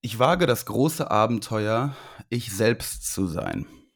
Ich wage das große Abenteuer, ich selbst zu sein.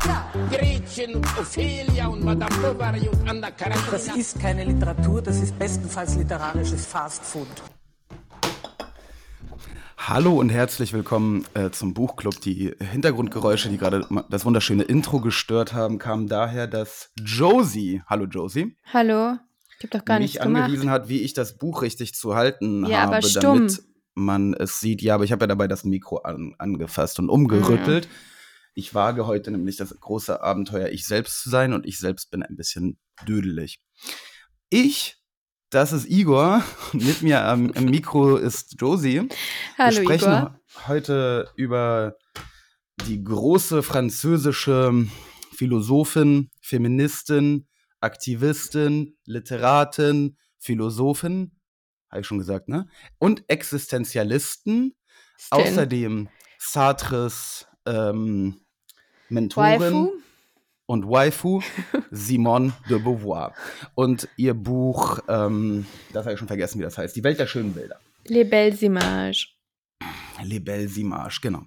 Gretchen und Ophelia und Madame Bovary und Anna Karenina. Das ist keine Literatur, das ist bestenfalls literarisches Fastfood. Hallo und herzlich willkommen äh, zum Buchclub. Die Hintergrundgeräusche, die gerade das wunderschöne Intro gestört haben, kamen daher, dass Josie, hallo Josie, Hallo? Ich hab doch gar mich nichts gemacht. angewiesen hat, wie ich das Buch richtig zu halten Ja, aber habe, stumm. damit man es sieht. Ja, aber ich habe ja dabei das Mikro an, angefasst und umgerüttelt. Ich wage heute nämlich das große Abenteuer, ich selbst zu sein und ich selbst bin ein bisschen dödelig. Ich, das ist Igor, mit mir am, am Mikro ist Josie. Hallo Wir sprechen Igor. heute über die große französische Philosophin, Feministin, Aktivistin, Literatin, Philosophin, habe ich schon gesagt, ne? Und Existenzialisten. Außerdem Sartres ähm, Mentorin Waifu? und Waifu Simone de Beauvoir. Und ihr Buch, ähm, das habe ich schon vergessen, wie das heißt, Die Welt der schönen Bilder. Les Belles Images. Les Belles Images, genau.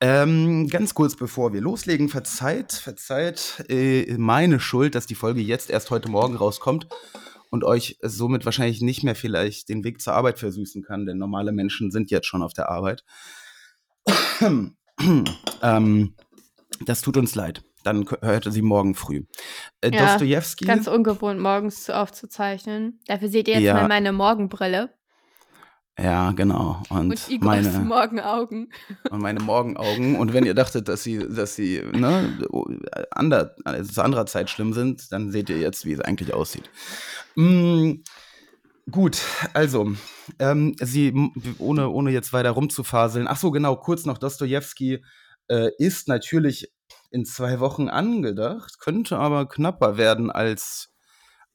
Ähm, ganz kurz bevor wir loslegen, verzeiht, verzeiht äh, meine Schuld, dass die Folge jetzt erst heute Morgen rauskommt und euch somit wahrscheinlich nicht mehr vielleicht den Weg zur Arbeit versüßen kann, denn normale Menschen sind jetzt schon auf der Arbeit. ähm, das tut uns leid. Dann hörte sie morgen früh. Äh, Ja, Dostojewski. Ganz ungewohnt, morgens zu- aufzuzeichnen. Dafür seht ihr jetzt Ja. mal meine Morgenbrille Ja, genau. Und, und Igors meine, Morgenaugen. und meine Morgenaugen. Und wenn ihr dachtet, dass sie, dass sie ne, ander, also zu anderer Zeit schlimm sind, dann seht ihr jetzt, wie es eigentlich aussieht. Mm, gut, also, ähm, sie, ohne, ohne jetzt weiter rumzufaseln, ach so, genau, kurz noch, Dostoevsky äh, ist natürlich in zwei Wochen angedacht, könnte aber knapper werden als,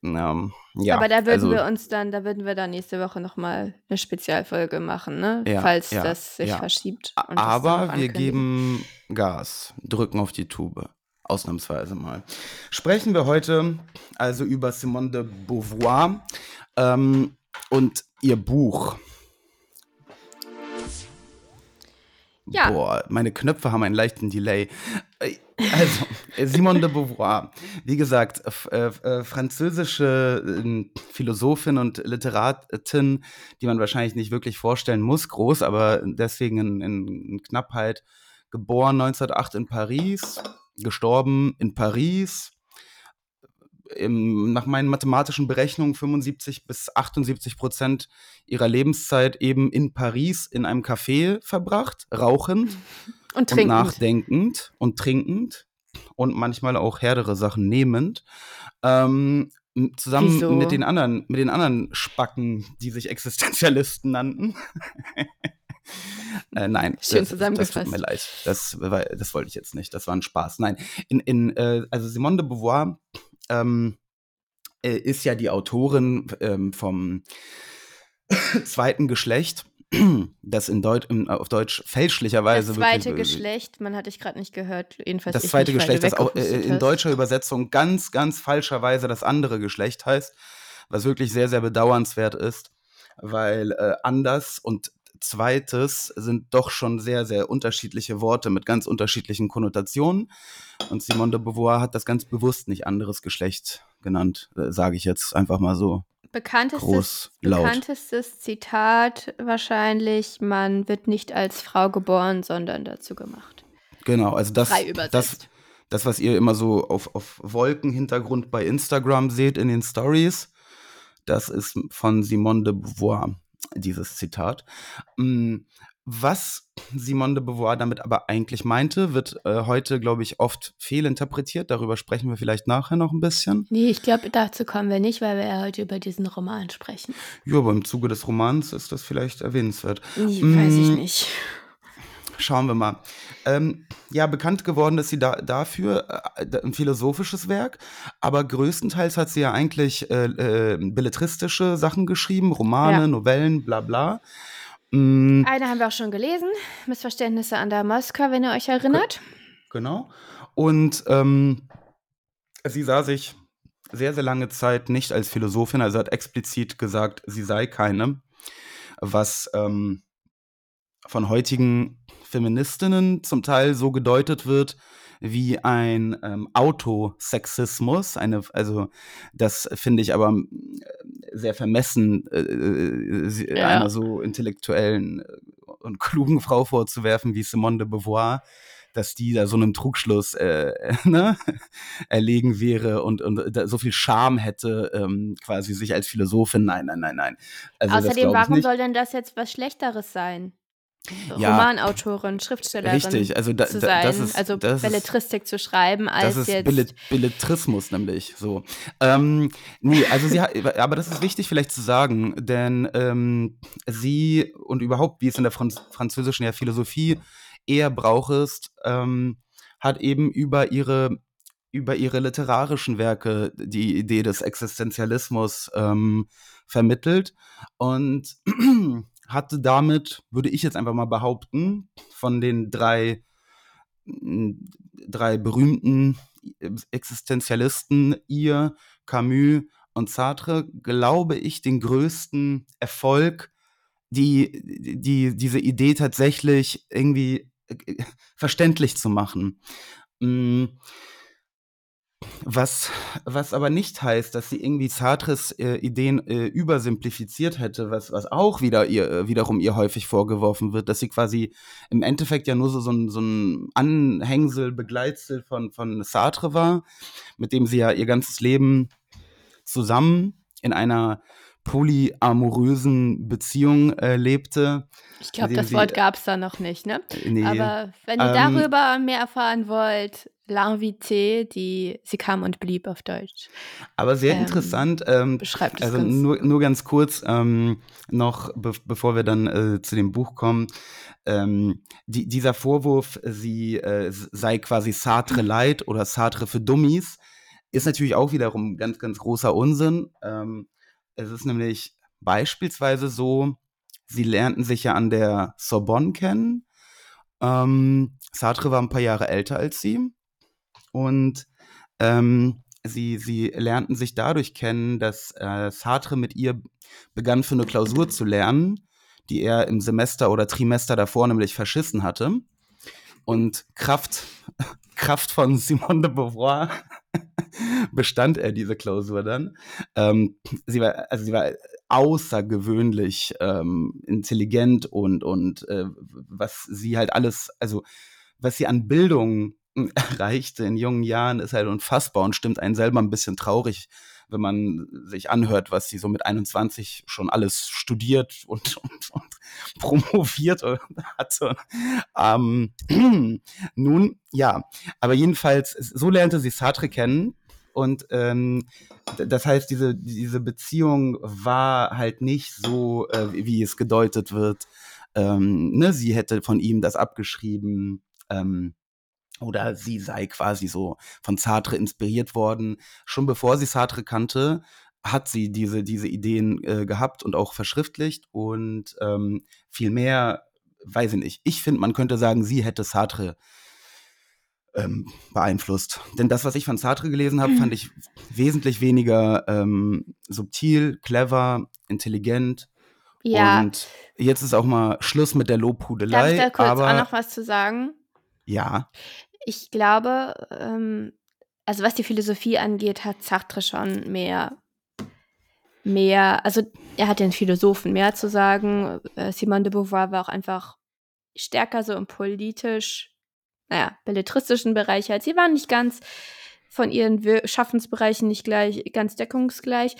ähm, ja. Aber da würden also, wir uns dann, da würden wir dann nächste Woche nochmal eine Spezialfolge machen, ne? Ja, Falls ja, das sich verschiebt. Aber wir geben Gas, drücken auf die Tube. Ausnahmsweise mal. Sprechen wir heute also über Simone de Beauvoir ähm, und ihr Buch. Ja. Boah, meine Knöpfe haben einen leichten Delay. Äh, Also, äh, Simone de Beauvoir, wie gesagt, äh, äh, französische äh, Philosophin und Literatin, die man wahrscheinlich nicht wirklich vorstellen muss, groß, aber deswegen in, in Knappheit. Geboren 1908 in Paris, gestorben in Paris. Im, nach meinen mathematischen Berechnungen 75 bis 78 Prozent ihrer Lebenszeit eben in Paris in einem Café verbracht, rauchend Und und nachdenkend und trinkend und manchmal auch härtere Sachen nehmend. Ähm, zusammen Wieso? mit den anderen, mit den anderen Spacken, die sich Existenzialisten nannten. äh, nein, Schön das, das tut zusammengefasst. mir leid. Das, das wollte ich jetzt nicht. Das war ein Spaß. Nein, in, in, äh, also Simone de Beauvoir ähm, äh, ist ja die Autorin ähm, vom zweiten Geschlecht, das in Deut im, auf Deutsch fälschlicherweise das zweite wirklich, äh, Geschlecht, man hat dich gerade nicht gehört, jedenfalls das ich zweite nicht, Geschlecht, das auch äh, in deutscher Übersetzung ganz, ganz falscherweise das andere Geschlecht heißt, was wirklich sehr, sehr bedauernswert ist, weil äh, anders und zweites sind doch schon sehr, sehr unterschiedliche Worte mit ganz unterschiedlichen Konnotationen. Und Simone de Beauvoir hat das ganz bewusst nicht anderes Geschlecht genannt, äh, sage ich jetzt einfach mal so. Bekanntestes, groß, bekanntestes Zitat wahrscheinlich, man wird nicht als Frau geboren, sondern dazu gemacht. Genau, also das, das, das, was ihr immer so auf, auf Wolkenhintergrund bei Instagram seht in den Stories, das ist von Simone de Beauvoir, dieses Zitat. Mm, Was Simone de Beauvoir damit aber eigentlich meinte, wird äh, heute, glaube ich, oft fehlinterpretiert. Darüber sprechen wir vielleicht nachher noch ein bisschen. Nee, ich glaube, dazu kommen wir nicht, weil wir ja heute über diesen Roman sprechen. Ja, aber im Zuge des Romans ist das vielleicht erwähnenswert. Nee, weiß ich Mm, nicht. Schauen wir mal. Ähm, ja, bekannt geworden ist sie da, dafür, äh, ein philosophisches Werk, aber größtenteils hat sie ja eigentlich äh, äh, belletristische Sachen geschrieben, Romane, Ja. Novellen, bla bla. Mm, Eine haben wir auch schon gelesen. Missverständnisse an der Moskau, wenn ihr euch erinnert. Genau. Und ähm, sie sah sich sehr, sehr lange Zeit nicht als Philosophin, also hat explizit gesagt, sie sei keine, was ähm, von heutigen Feministinnen zum Teil so gedeutet wird wie ein ähm, Autosexismus. Eine, also das finde ich aber äh, sehr vermessen, äh, äh, Ja. einer so intellektuellen äh, und klugen Frau vorzuwerfen wie Simone de Beauvoir, dass die da so einem Trugschluss äh, ne, erlegen wäre und, und so viel Scham hätte, ähm, quasi sich als Philosophin. Nein, nein, nein, nein. Also Außerdem, warum nicht. soll denn das jetzt was Schlechteres sein? Ja. Romanautorin, Schriftstellerin Richtig, also da- zu sein, das ist- also das ist- Belletristik zu schreiben, als Das ist jetzt Billet Belletrismus nämlich so. Ähm, nee, also sie hat, aber das ist wichtig vielleicht zu sagen, denn ähm, sie und überhaupt, wie es in der Franz französischen ja Philosophie eher braucht ist, ähm, hat eben über ihre über ihre literarischen Werke die Idee des Existenzialismus ähm, vermittelt und hatte damit, würde ich jetzt einfach mal behaupten, von den drei m, drei berühmten Existenzialisten, ihr, Camus und Sartre, glaube ich, den größten Erfolg, die, die, diese Idee tatsächlich irgendwie äh, verständlich zu machen. Mm, Was, was aber nicht heißt, dass sie irgendwie Sartres äh, Ideen äh, übersimplifiziert hätte, was, was auch wieder ihr, äh, wiederum ihr häufig vorgeworfen wird, dass sie quasi im Endeffekt ja nur so, so, ein, so ein Anhängsel, Begleitsel von, von Sartre war, mit dem sie ja ihr ganzes Leben zusammen in einer polyamorösen Beziehung äh, lebte. Ich glaube, das Wort gab es da noch nicht, ne? Äh, nee, Aber wenn ihr Ähm, darüber mehr erfahren wollt, L'Invité, die Sie kam und blieb auf Deutsch, aber sehr ähm, interessant. Ähm, beschreibt es Also ganz nur, nur ganz kurz ähm, noch, be bevor wir dann äh, zu dem Buch kommen. Ähm, die, dieser Vorwurf, sie äh, sei quasi Sartre Light oder Sartre für Dummies, ist natürlich auch wiederum ganz, ganz großer Unsinn. Ähm, es ist nämlich beispielsweise so, sie lernten sich ja an der Sorbonne kennen. Ähm, Sartre war ein paar Jahre älter als sie. Und ähm, sie, sie lernten sich dadurch kennen, dass äh, Sartre mit ihr begann für eine Klausur zu lernen, die er im Semester oder Trimester davor nämlich verschissen hatte. Und Kraft, Kraft von Simone de Beauvoir bestand er diese Klausur dann. Ähm, sie war, also sie war außergewöhnlich ähm, intelligent und, und äh, was sie halt alles, also was sie an Bildung erreichte in jungen Jahren, ist halt unfassbar und stimmt einen selber ein bisschen traurig, wenn man sich anhört, was sie so mit 21 schon alles studiert und, und, und promoviert hatte. Ähm, nun, ja, aber jedenfalls, so lernte sie Sartre kennen. Und ähm, das heißt, diese, diese Beziehung war halt nicht so, äh, wie wie es gedeutet wird. Ähm, ne, sie hätte von ihm das abgeschrieben. Ähm, oder sie sei quasi so von Sartre inspiriert worden. Schon bevor sie Sartre kannte, hat sie diese, diese Ideen äh, gehabt und auch verschriftlicht und ähm, viel mehr, weiß ich nicht. Ich finde, man könnte sagen, sie hätte Sartre ähm, beeinflusst. Denn das, was ich von Sartre gelesen habe, fand ich wesentlich weniger ähm, subtil, clever, intelligent. Ja, Und jetzt ist auch mal Schluss mit der darf Lobhudelei. ich da kurz aber auch noch was zu sagen? ja, Ich glaube, ähm, also was die Philosophie angeht, hat Sartre schon mehr, mehr, also er hat den Philosophen mehr zu sagen. Äh, Simone de Beauvoir war auch einfach stärker so im politisch, naja, belletristischen Bereich als sie waren nicht ganz von ihren Wir Schaffensbereichen nicht gleich, ganz deckungsgleich.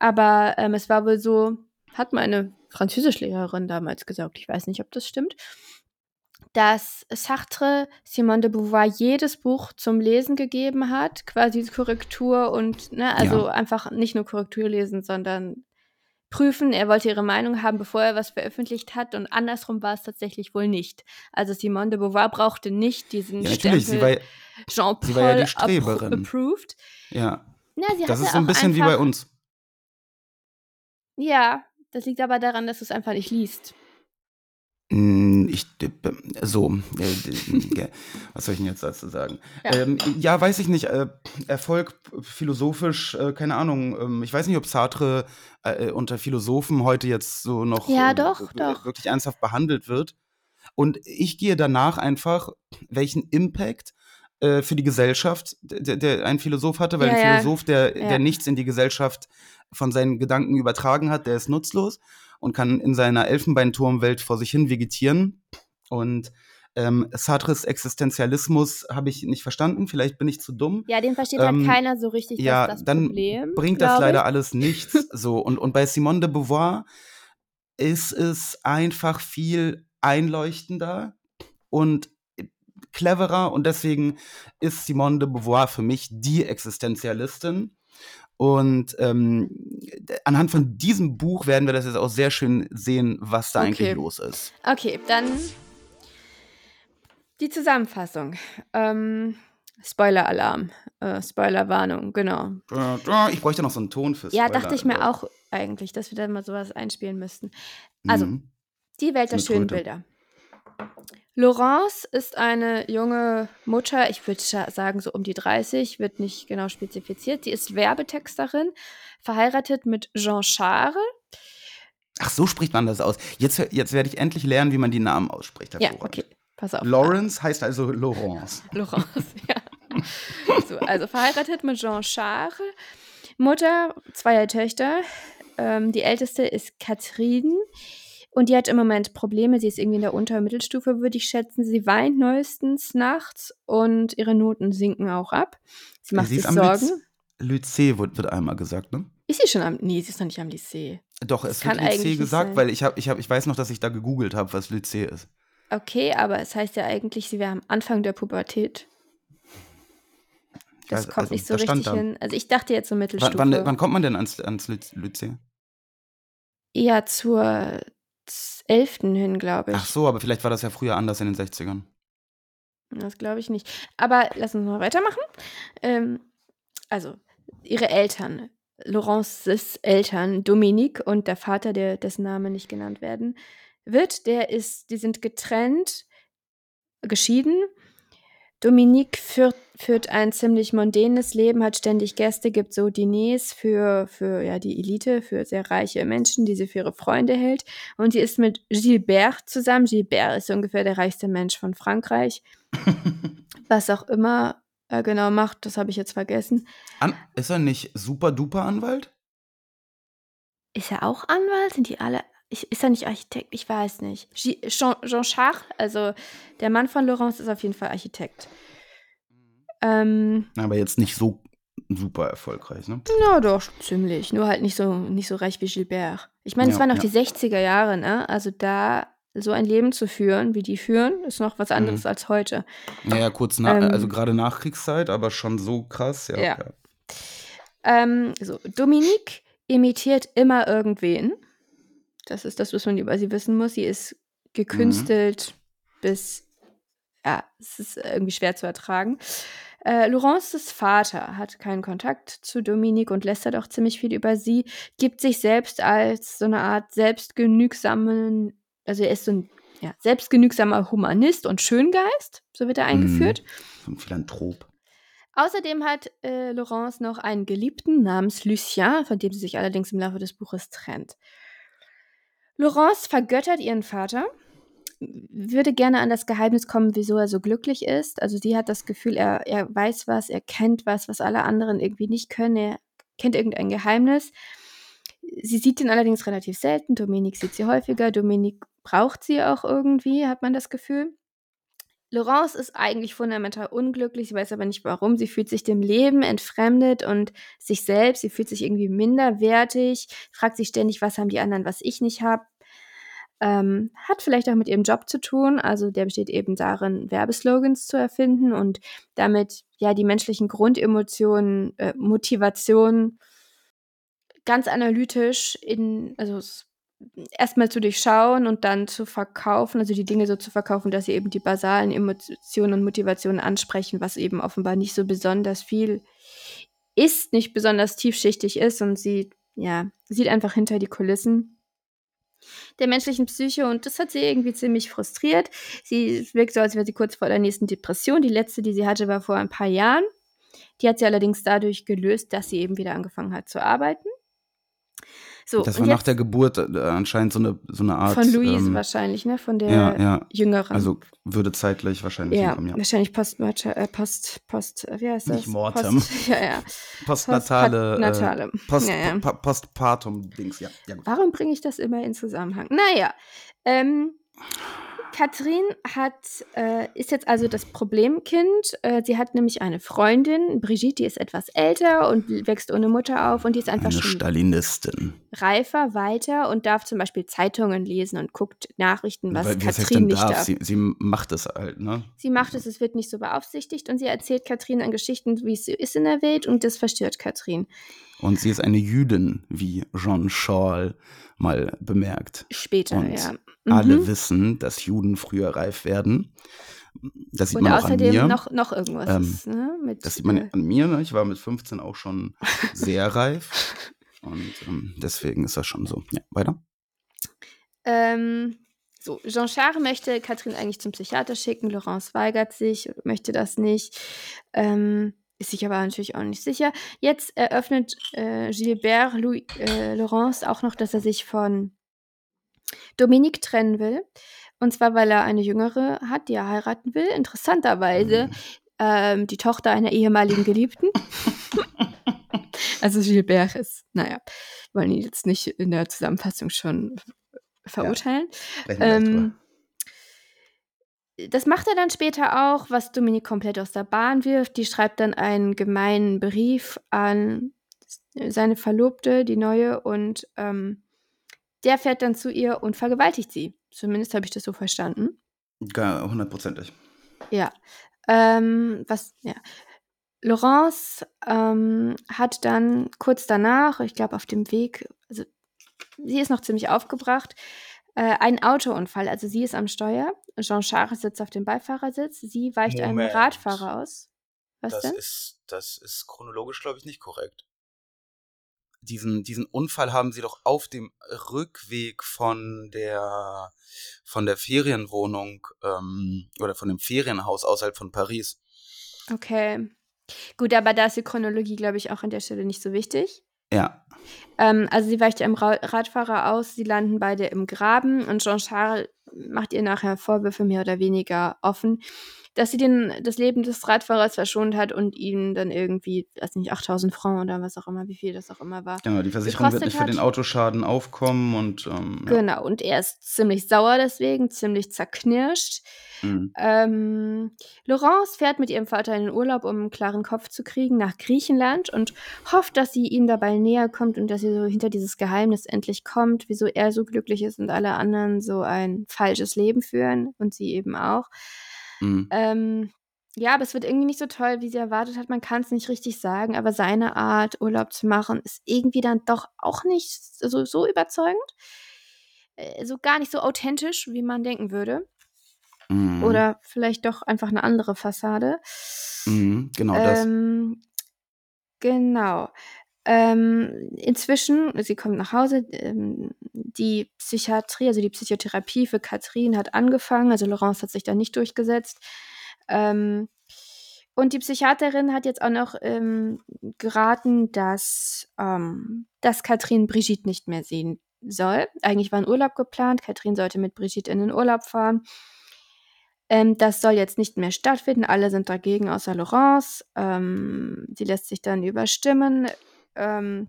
Aber ähm, es war wohl so, hat meine Französischlehrerin damals gesagt, ich weiß nicht, ob das stimmt, dass Sartre Simone de Beauvoir jedes Buch zum Lesen gegeben hat, quasi Korrektur und, ne, also Ja. einfach nicht nur Korrektur lesen, sondern prüfen. Er wollte ihre Meinung haben, bevor er was veröffentlicht hat. Und andersrum war es tatsächlich wohl nicht. Also Simone de Beauvoir brauchte nicht diesen Ja, war, Jean-Paul ja die appro- approved. ja. Na, Das ist so ein bisschen wie bei uns. Ja, das liegt aber daran, dass du es einfach nicht liest. Mm, Ich, so, äh, was soll ich denn jetzt dazu sagen? Ja. Ähm, ja weiß ich nicht. Äh, Erfolg philosophisch, äh, keine Ahnung. Ähm, ich weiß nicht, ob Sartre äh, unter Philosophen heute jetzt so noch Ja, äh, doch, doch. wirklich ernsthaft behandelt wird. Und ich gehe danach einfach, welchen Impact für die Gesellschaft der, der ein Philosoph hatte, weil Ja, ein. Philosoph, der, der nichts in die Gesellschaft von seinen Gedanken übertragen hat, der ist nutzlos und kann in seiner Elfenbeinturmwelt vor sich hin vegetieren. Und ähm, Sartres Existenzialismus habe ich nicht verstanden, vielleicht bin ich zu dumm. Ja, den versteht Ähm, halt keiner so richtig, ja, das dann Problem. bringt das leider ich. alles nichts. so und, und bei Simone de Beauvoir ist es einfach viel einleuchtender und cleverer und deswegen ist Simone de Beauvoir für mich die Existenzialistin. Und ähm, anhand von diesem Buch werden wir das jetzt auch sehr schön sehen, was da eigentlich Okay. los ist. Okay, dann die Zusammenfassung. Ähm, Spoiler-Alarm. Äh, Spoiler-Warnung, genau. Ich bräuchte noch so einen Ton fürs Ja, dachte ich mir auch eigentlich, dass wir da mal sowas einspielen müssten. Also, Mhm. Die Welt der schönen. Bilder. Laurence ist eine junge Mutter, ich würde sagen so um die 30, wird nicht genau spezifiziert. Sie ist Werbetexterin, verheiratet mit Jean Charles. Ach, so spricht man das aus. Jetzt, jetzt werde ich endlich lernen, wie man die Namen ausspricht. Ja, okay, pass auf. Lawrence heißt also Laurence. Laurence, ja. So, also verheiratet mit Jean Charles, Mutter zweier Töchter. Ähm, die älteste ist Catherine und die hat im Moment Probleme. Sie ist irgendwie in der Unter- und Mittelstufe, würde ich schätzen. Sie weint neuestens nachts und ihre Noten sinken auch ab. Sie macht Sie sich ist am Sorgen. Lyc- Lycée, wird, wird einmal gesagt, ne? Ist sie schon am. Nee, sie ist noch nicht am Lycée. Doch, es kann wird Lycée gesagt, weil ich, hab, ich, hab, ich weiß noch, dass ich da gegoogelt habe, was Lycée ist. Okay, aber es heißt ja eigentlich, sie wäre am Anfang der Pubertät. Das weiß, kommt also, nicht so richtig da. hin. Also ich dachte jetzt so Mittelstufe. wann, wann kommt man denn ans, ans Lyc- Lycée? Ja, zur 11. hin, glaube ich. Ach so, aber vielleicht war das ja früher anders in den 60ern. Das glaube ich nicht. Aber lass uns mal weitermachen. Ähm, also, ihre Eltern, Laurences Eltern, Dominique und der Vater, der, dessen Name nicht genannt werden wird, der ist, die sind getrennt, geschieden. Dominique führt, führt ein ziemlich mondänes Leben, hat ständig Gäste, gibt so Diners für, für ja, die Elite, für sehr reiche Menschen, die sie für ihre Freunde hält. Und sie ist mit Gilbert zusammen. Gilbert ist ungefähr der reichste Mensch von Frankreich. Was auch immer er genau macht, das habe ich jetzt vergessen. An, ist er nicht super duper Anwalt? Ist er auch Anwalt? Sind die alle. Ich, ist er nicht Architekt? Ich weiß nicht. Jean, Jean Charles, also der Mann von Laurence, ist auf jeden Fall Architekt. Ähm, Aber jetzt nicht so super erfolgreich, ne? na doch, ziemlich. Nur halt nicht so, nicht so reich wie Gilbert. Ich meine, es Ja, waren noch ja. die 60er Jahre, ne? Also da so ein Leben zu führen, wie die führen, ist noch was anderes Mhm. als heute. Naja, kurz nach, Ähm, also gerade Nachkriegszeit, aber schon so krass, ja. Ja. Ähm, so, Dominique imitiert immer irgendwen. Das ist das, was man über sie wissen muss. Sie ist gekünstelt bis, ja, es ist irgendwie schwer zu ertragen. Äh, Laurences Vater hat keinen Kontakt zu Dominique und lästert auch ziemlich viel über sie, gibt sich selbst als so eine Art selbstgenügsamen, also er ist so ein ja, selbstgenügsamer Humanist und Schöngeist, so wird er eingeführt. So ein Philanthrop. Außerdem hat äh, Laurence noch einen Geliebten namens Lucien, von dem sie sich allerdings im Laufe des Buches trennt. Laurence vergöttert ihren Vater, würde gerne an das Geheimnis kommen, wieso er so glücklich ist. Also sie hat das Gefühl, er, er weiß was, er kennt was, was alle anderen irgendwie nicht können. Er kennt irgendein Geheimnis. Sie sieht ihn allerdings relativ selten. Dominique sieht sie häufiger. Dominique braucht sie auch irgendwie, hat man das Gefühl. Laurence ist eigentlich fundamental unglücklich, sie weiß aber nicht warum. Sie fühlt sich dem Leben entfremdet und sich selbst. Sie fühlt sich irgendwie minderwertig, fragt sich ständig, was haben die anderen, was ich nicht habe. Ähm, hat vielleicht auch mit ihrem Job zu tun. Also der besteht eben darin, Werbeslogans zu erfinden und damit ja die menschlichen Grundemotionen, äh, Motivationen ganz analytisch in, also erstmal zu durchschauen und dann zu verkaufen, also die Dinge so zu verkaufen, dass sie eben die basalen Emotionen und Motivationen ansprechen, was eben offenbar nicht so besonders viel ist, nicht besonders tiefschichtig ist und sie, ja, sieht einfach hinter die Kulissen der menschlichen Psyche und das hat sie irgendwie ziemlich frustriert. Sie wirkt so, als wäre sie kurz vor der nächsten Depression. Die letzte, die sie hatte, war vor ein paar Jahren. Die hat sie allerdings dadurch gelöst, dass sie eben wieder angefangen hat zu arbeiten. So, Das war nach der Geburt äh, anscheinend so eine, so eine Art. Von Louise ähm, wahrscheinlich, ne? Von der Ja, ja. Jüngeren. Also würde zeitgleich wahrscheinlich ja, hinkommen, ja. wahrscheinlich Post, äh, Post, Post, äh, wie heißt das? Nicht Mortem. Post, ja, ja. Postnatale. Postnatale. Äh, Post, Ja, ja. Pa Postpartum-Dings, ja. ja gut. Warum bringe ich das immer in Zusammenhang? Naja, ähm, Katrin hat, äh, ist jetzt also das Problemkind. Äh, sie hat nämlich eine Freundin, Brigitte, die ist etwas älter und wächst ohne Mutter auf und die ist einfach Eine schon Stalinistin. reifer weiter und darf zum Beispiel Zeitungen lesen und guckt Nachrichten, was Weil- Katrin nicht darf? darf. Sie, sie macht es halt, ne? Sie macht es, es wird nicht so beaufsichtigt und sie erzählt Katrin an Geschichten, wie es so ist in der Welt und das verstört Katrin. Und sie ist eine Jüdin, wie Jean Schorl mal bemerkt. Später, Und ja. Alle Mhm. wissen, dass Juden früher reif werden. Das sieht Und man auch an außerdem mir. noch, noch irgendwas. Ähm, ist, ne? Das sieht man äh, an mir. Ne? Ich war mit 15 auch schon sehr reif. Und ähm, deswegen ist das schon so. Ja, weiter. Ähm, so, Jean Charles möchte Katrin eigentlich zum Psychiater schicken. Laurence weigert sich, möchte das nicht. Ähm, ist sich aber natürlich auch nicht sicher. Jetzt eröffnet äh, Gilbert Louis, äh, Laurence auch noch, dass er sich von Dominique trennen will. Und zwar, weil er eine Jüngere hat, die er heiraten will. Interessanterweise Mhm. ähm, die Tochter einer ehemaligen Geliebten. also Gilbert ist, naja, wollen ihn jetzt nicht in der Zusammenfassung schon verurteilen. Drüber. Ähm, das macht er dann später auch, was Dominik komplett aus der Bahn wirft. Die schreibt dann einen gemeinen Brief an seine Verlobte, die neue, und ähm, der fährt dann zu ihr und vergewaltigt sie. Zumindest habe ich das so verstanden. Gar hundertprozentig. Ja. Ähm, was, ja. Laurence ähm, hat dann kurz danach, ich glaube auf dem Weg, also sie ist noch ziemlich aufgebracht, äh, einen Autounfall. Also sie ist am Steuer, Jean Charles sitzt auf dem Beifahrersitz, sie weicht einem Moment. Radfahrer aus. Was das denn? ist, das ist chronologisch, glaube ich, nicht korrekt. Diesen, diesen Unfall haben sie doch auf dem Rückweg von der, von der Ferienwohnung ähm, oder von dem Ferienhaus außerhalb von Paris. Okay. Gut, aber da ist die Chronologie, glaube ich, auch an der Stelle nicht so wichtig. Ja. Ähm, also sie weicht einem Ra Radfahrer aus, sie landen beide im Graben und Jean-Charles macht ihr nachher Vorwürfe mehr oder weniger offen, dass sie den, das Leben des Radfahrers verschont hat und ihm dann irgendwie, weiß nicht, 8000 Francs oder was auch immer, wie viel das auch immer war. Genau, die Versicherung wird nicht für hat. den Autoschaden aufkommen und ähm, ja. Genau, und er ist ziemlich sauer deswegen, ziemlich zerknirscht. Mhm. Ähm, Laurence fährt mit ihrem Vater in den Urlaub, um einen klaren Kopf zu kriegen, nach Griechenland und hofft, dass sie ihm dabei näher kommt und dass sie so hinter dieses Geheimnis endlich kommt, wieso er so glücklich ist und alle anderen so ein falsches Leben führen und sie eben auch. Mhm. Ähm, ja, aber es wird irgendwie nicht so toll, wie sie erwartet hat. Man kann es nicht richtig sagen, aber seine Art, Urlaub zu machen, ist irgendwie dann doch auch nicht so, so überzeugend. Äh, So gar nicht so authentisch, wie man denken würde. Mhm. Oder vielleicht doch einfach eine andere Fassade. Mhm, genau das. Ähm, genau. Ähm, inzwischen, sie kommt nach Hause, ähm, die Psychiatrie, also die Psychotherapie für Katrin hat angefangen, also Laurence hat sich da nicht durchgesetzt. Ähm, und die Psychiaterin hat jetzt auch noch ähm, geraten, dass, ähm, dass Katrin Brigitte nicht mehr sehen soll. Eigentlich war ein Urlaub geplant, Katrin sollte mit Brigitte in den Urlaub fahren. Ähm, das soll jetzt nicht mehr stattfinden. Alle sind dagegen, außer Laurence. Ähm, sie lässt sich dann überstimmen. Ähm,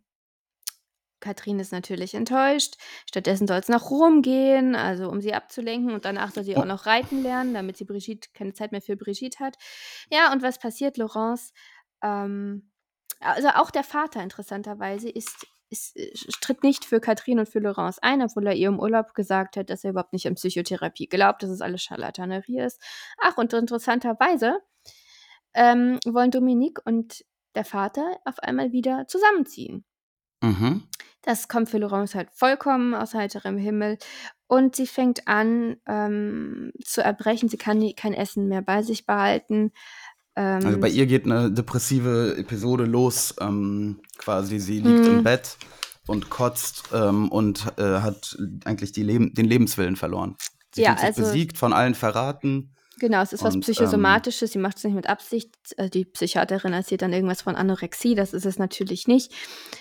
Katrin ist natürlich enttäuscht. Stattdessen soll es nach Rom gehen, also um sie abzulenken. Und danach soll sie auch noch reiten lernen, damit sie Brigitte keine Zeit mehr für Brigitte hat. Ja, und was passiert, Laurence? Ähm, also auch der Vater interessanterweise ist, äh, tritt nicht für Katrin und für Laurence ein, obwohl er ihr im Urlaub gesagt hat, dass er überhaupt nicht an Psychotherapie glaubt, dass es alles Charlatanerie ist. Ach, und interessanterweise ähm, wollen Dominique und der Vater auf einmal wieder zusammenziehen. Mhm. Das kommt für Laurence halt vollkommen aus heiterem Himmel. Und sie fängt an ähm, zu erbrechen. Sie kann kein Essen mehr bei sich behalten. Ähm, Also bei ihr geht eine depressive Episode los, ähm, quasi. Sie liegt im Mhm. Bett und kotzt ähm, und äh, hat eigentlich Leben, den Lebenswillen verloren. Sie Ja, fühlt sich also- besiegt, von allen verraten. Genau, es ist was Und, ähm, Psychosomatisches. sie macht es nicht mit Absicht. Äh, die Psychiaterin erzählt dann irgendwas von Anorexie. Das ist es natürlich nicht,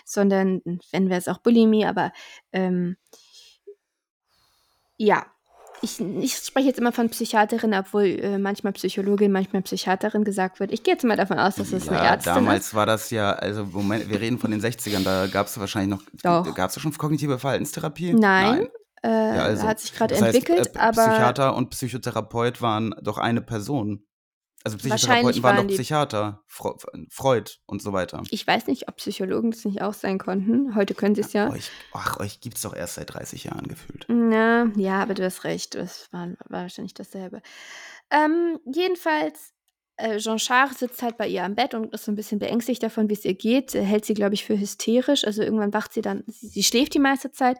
sondern, wenn wäre es auch Bulimie, aber ähm, ja. Ich, ich spreche jetzt immer von Psychiaterin, obwohl äh, manchmal Psychologin, manchmal Psychiaterin gesagt wird. Ich gehe jetzt mal davon aus, dass es eine Ja, Ärztin damals ist. war das ja, also Moment, wir reden von den 60ern, da gab es wahrscheinlich noch, gab es schon kognitive Verhaltenstherapie? Nein, Äh, Ja, also, hat sich gerade das heißt, entwickelt, äh, aber Psychiater und Psychotherapeut waren doch eine Person. Also Psychotherapeuten waren waren doch Psychiater, Freud und so weiter. ich weiß nicht, ob Psychologen das nicht auch sein konnten. Heute können sie es ja. Euch, ach, euch gibt es doch erst seit 30 Jahren gefühlt. Na, ja, aber du hast recht. Das war, war wahrscheinlich dasselbe. Ähm, jedenfalls, äh, Jean Charles sitzt halt bei ihr am Bett und ist so ein bisschen beängstigt davon, wie es ihr geht. Hält sie, glaube ich, für hysterisch. Also irgendwann wacht sie dann, sie, sie schläft die meiste Zeit.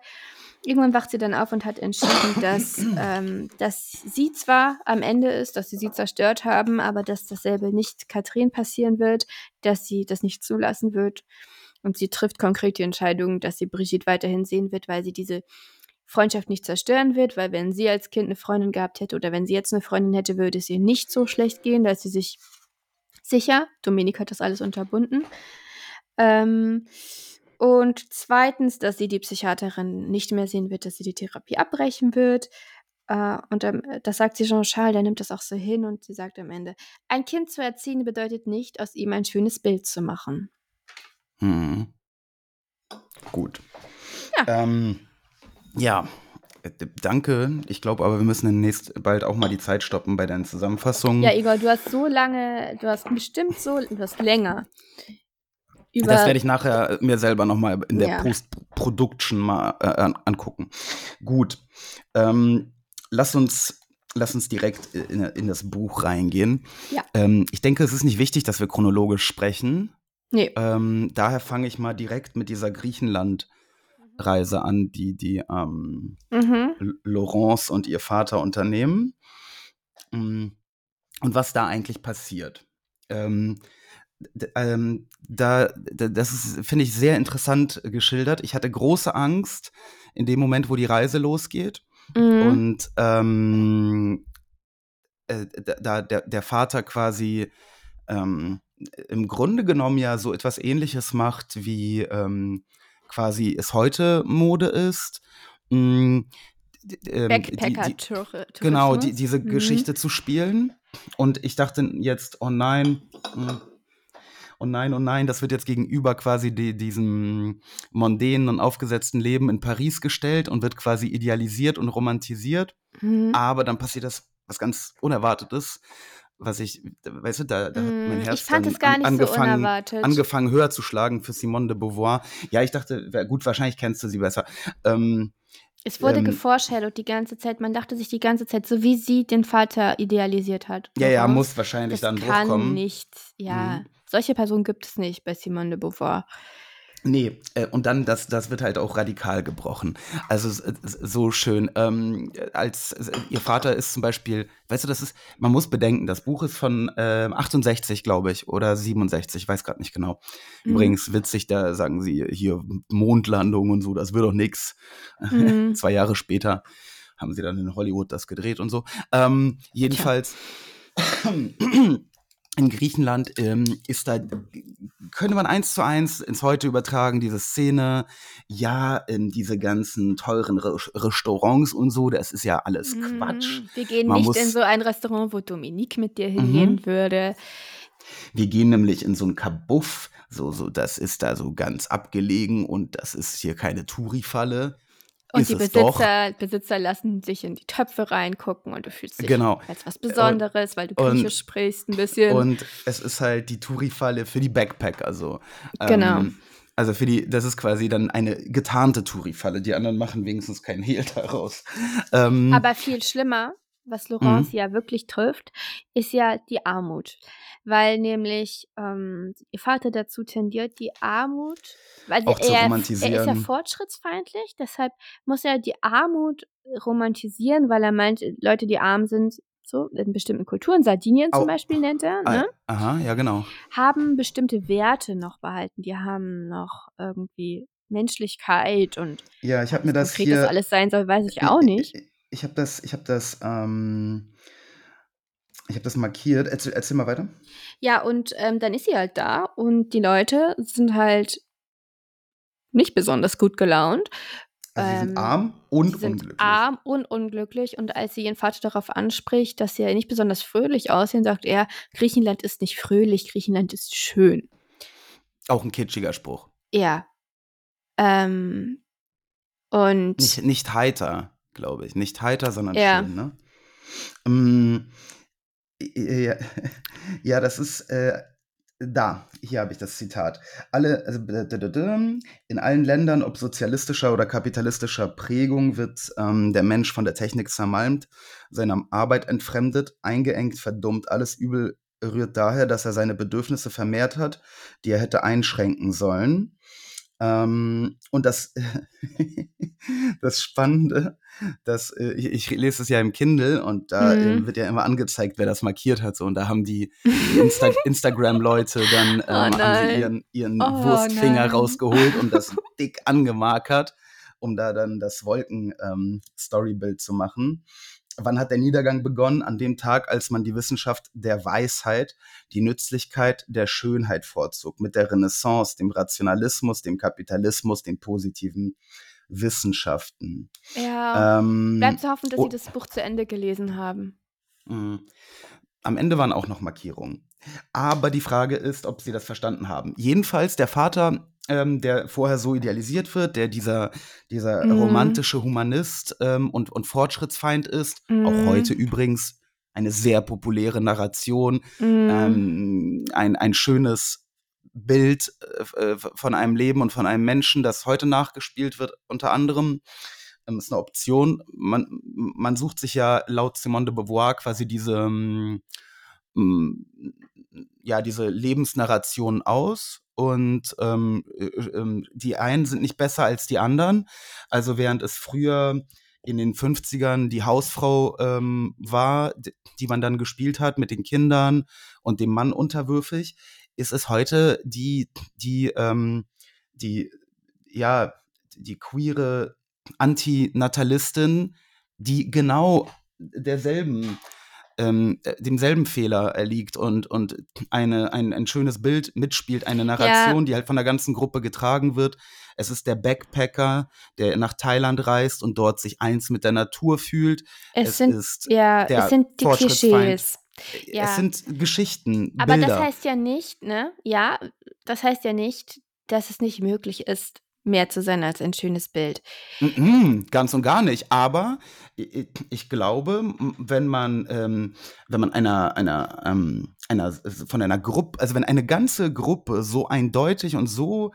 Irgendwann wacht sie dann auf und hat entschieden, dass, ähm, dass sie zwar am Ende ist, dass sie sie zerstört haben, aber dass dasselbe nicht Katrin passieren wird, dass sie das nicht zulassen wird. Und sie trifft konkret die Entscheidung, dass sie Brigitte weiterhin sehen wird, weil sie diese Freundschaft nicht zerstören wird, weil wenn sie als Kind eine Freundin gehabt hätte oder wenn sie jetzt eine Freundin hätte, würde es ihr nicht so schlecht gehen, da ist sie sich sicher. Dominik hat das alles unterbunden. Ähm, und zweitens, dass sie die Psychiaterin nicht mehr sehen wird, dass sie die Therapie abbrechen wird. Äh, und ähm, das sagt sie Jean-Charles, der nimmt das auch so hin und sie sagt am Ende, ein Kind zu erziehen bedeutet nicht, aus ihm ein schönes Bild zu machen. Mhm. Gut. Ja. Ähm, ja, äh, danke. Ich glaube aber, wir müssen demnächst bald auch mal die Zeit stoppen bei deinen Zusammenfassungen. Ja, Igor, du hast so lange, du hast bestimmt so, du hast länger. Über, Das werde ich nachher mir selber nochmal in der Ja. Post-Production mal äh, an, angucken. Gut. Ähm, lass, uns, lass uns direkt in, in das Buch reingehen. Ja. Ähm, ich denke, es ist nicht wichtig, dass wir chronologisch sprechen. Nee. Ähm, daher fange ich mal direkt mit dieser Griechenland-Reise an, die die ähm, Mhm. Laurence und ihr Vater unternehmen. Mm, Und was da eigentlich passiert. Ähm, ähm, da, das ist, finde ich, sehr interessant geschildert. Ich hatte große Angst in dem Moment, wo die Reise losgeht. Mhm. Und ähm, äh, da der, der Vater quasi ähm, im Grunde genommen ja so etwas ähnliches macht, wie ähm, quasi es heute Mode ist. Mm, d- d- ähm, die- die- Backpacker-Tourismus. Genau, die, diese Mhm. Geschichte zu spielen. Und ich dachte jetzt, oh nein, mm, oh nein, oh nein, das wird jetzt gegenüber quasi die, diesem mondänen und aufgesetzten Leben in Paris gestellt und wird quasi idealisiert und romantisiert. Mhm. Aber dann passiert das was ganz Unerwartetes, was ich, weißt du, da, da hat mein Mm, Herz ich fand dann es gar an- nicht so angefangen, angefangen höher zu schlagen für Simone de Beauvoir. Ja, ich dachte, gut, wahrscheinlich kennst du sie besser. Ähm, Es wurde ähm, geforeshadowt die ganze Zeit. Man dachte sich die ganze Zeit, so wie sie den Vater idealisiert hat. ja, ja, muss wahrscheinlich Das dann Bruch kann kommen. nicht, ja. Mhm. Solche Personen gibt es nicht bei Simone de Beauvoir. Nee, äh, und dann, das, das wird halt auch radikal gebrochen. Also so schön. Ähm, als ihr Vater ist zum Beispiel, weißt du, das ist, man muss bedenken, das Buch ist von äh, 68, glaube ich, oder 67, ich weiß gerade nicht genau. Mhm. Übrigens witzig, da sagen sie hier Mondlandung und so, das wird doch nix. Mhm. Zwei Jahre später haben sie dann in Hollywood das gedreht und so. Ähm, jedenfalls. In Griechenland ähm, ist da, könnte man eins zu eins ins Heute übertragen, diese Szene, ja, in diese ganzen teuren Re Restaurants und so, das ist ja alles Quatsch. Mhm. Wir gehen Man nicht in so ein Restaurant, wo Dominique mit dir hingehen Mhm. würde. Wir gehen nämlich in so ein Kabuff, so, so, das ist da so ganz abgelegen und das ist hier keine Touri-Falle. Und die. Besitzer, Besitzer lassen sich in die Töpfe reingucken und du fühlst dich Genau. als was Besonderes, weil du und- Griechisch sprichst ein bisschen. Und es ist halt die Touri-Falle für die Backpacker, so. Genau. Ähm, also für die, das ist quasi dann eine getarnte Touri-Falle. Die anderen machen wenigstens keinen Hehl daraus. Ähm, Aber viel schlimmer, was Laurence ja wirklich trifft, ist ja die Armut. weil nämlich ähm, ihr Vater dazu tendiert, die Armut, weil Auch zu er, er ist ja romantisieren. fortschrittsfeindlich, deshalb muss er die Armut romantisieren, weil er meint, Leute, die arm sind, so in bestimmten Kulturen, Sardinien zum Au. Beispiel nennt er, ne? Aha, ja, genau. haben bestimmte Werte noch behalten. Die haben noch irgendwie Menschlichkeit und Ja, ich habe mir das hier. alles sein soll, weiß ich auch nicht. Ich, habe das, ich habe das, ähm, ich habe das markiert. Erzähl, erzähl mal weiter. Ja, und ähm, dann ist sie halt da und die Leute sind halt nicht besonders gut gelaunt. Also sie sind Ähm, arm und Sie sind unglücklich. arm und unglücklich. Und als sie ihren Vater darauf anspricht, dass sie ja nicht besonders fröhlich aussehen, sagt er, Griechenland ist nicht fröhlich, Griechenland ist schön. Auch ein kitschiger Spruch. Ja. Ähm, und Nicht, nicht heiter, glaube ich. Nicht heiter, sondern Ja. schön, ne? Ähm, ja, ja, das ist äh, da. Hier habe ich das Zitat. Alle, also, in allen Ländern, ob sozialistischer oder kapitalistischer Prägung, wird ähm, der Mensch von der Technik zermalmt, seiner Arbeit entfremdet, eingeengt, verdummt. Alles Übel rührt daher, dass er seine Bedürfnisse vermehrt hat, die er hätte einschränken sollen. Ähm, und das, das Spannende, dass äh, ich, ich lese es ja im Kindle und da Mhm. ähm, wird ja immer angezeigt, wer das markiert hat. So, und da haben die, Insta Instagram-Leute dann ähm, Oh haben sie ihren, ihren Oh Wurstfinger nein. rausgeholt und das dick angemarkert, um da dann das Wolken-Storybild zu machen. Wann hat der Niedergang begonnen? An dem Tag, als man die Wissenschaft der Weisheit, die Nützlichkeit der Schönheit vorzog, mit der Renaissance, dem Rationalismus, dem Kapitalismus, den positiven Wissenschaften. ja, Ähm, bleibt zu hoffen, dass oh. sie das Buch zu Ende gelesen haben. mh. Am Ende waren auch noch Markierungen. Aber die Frage ist, ob sie das verstanden haben. Jedenfalls der Vater, ähm, der vorher so idealisiert wird, der dieser, dieser Mhm. romantische Humanist ähm, und, und Fortschrittsfeind ist, Mhm. auch heute übrigens eine sehr populäre Narration, Mhm. ähm, ein, ein schönes Bild äh, f- von einem Leben und von einem Menschen, das heute nachgespielt wird, unter anderem. Ähm, ist eine Option. Man, man sucht sich ja laut Simone de Beauvoir quasi diese, ähm, ja, diese Lebensnarration aus. Und ähm, äh, ähm, die einen sind nicht besser als die anderen. Also während es früher in den 50ern die Hausfrau ähm, war, die man dann gespielt hat mit den Kindern und dem Mann unterwürfig, ist es heute die, die, ähm, die, ja, die queere Antinatalistin, die genau derselben, ähm, äh, demselben Fehler erliegt und, und eine, ein, ein schönes Bild mitspielt, eine Narration, die halt von der ganzen Gruppe getragen wird. Es ist der Backpacker, der nach Thailand reist und dort sich eins mit der Natur fühlt. es, es sind, ist ja, der es sind die. Klischees. Ja. Es sind Geschichten, Aber Bilder. das heißt ja nicht, ne? Ja, das heißt ja nicht, dass es nicht möglich ist, mehr zu sein als ein schönes Bild. Ganz und gar nicht. Aber ich, glaube, wenn man, ähm, wenn man einer, einer, ähm, einer, von einer Gruppe, also wenn eine ganze Gruppe so eindeutig und so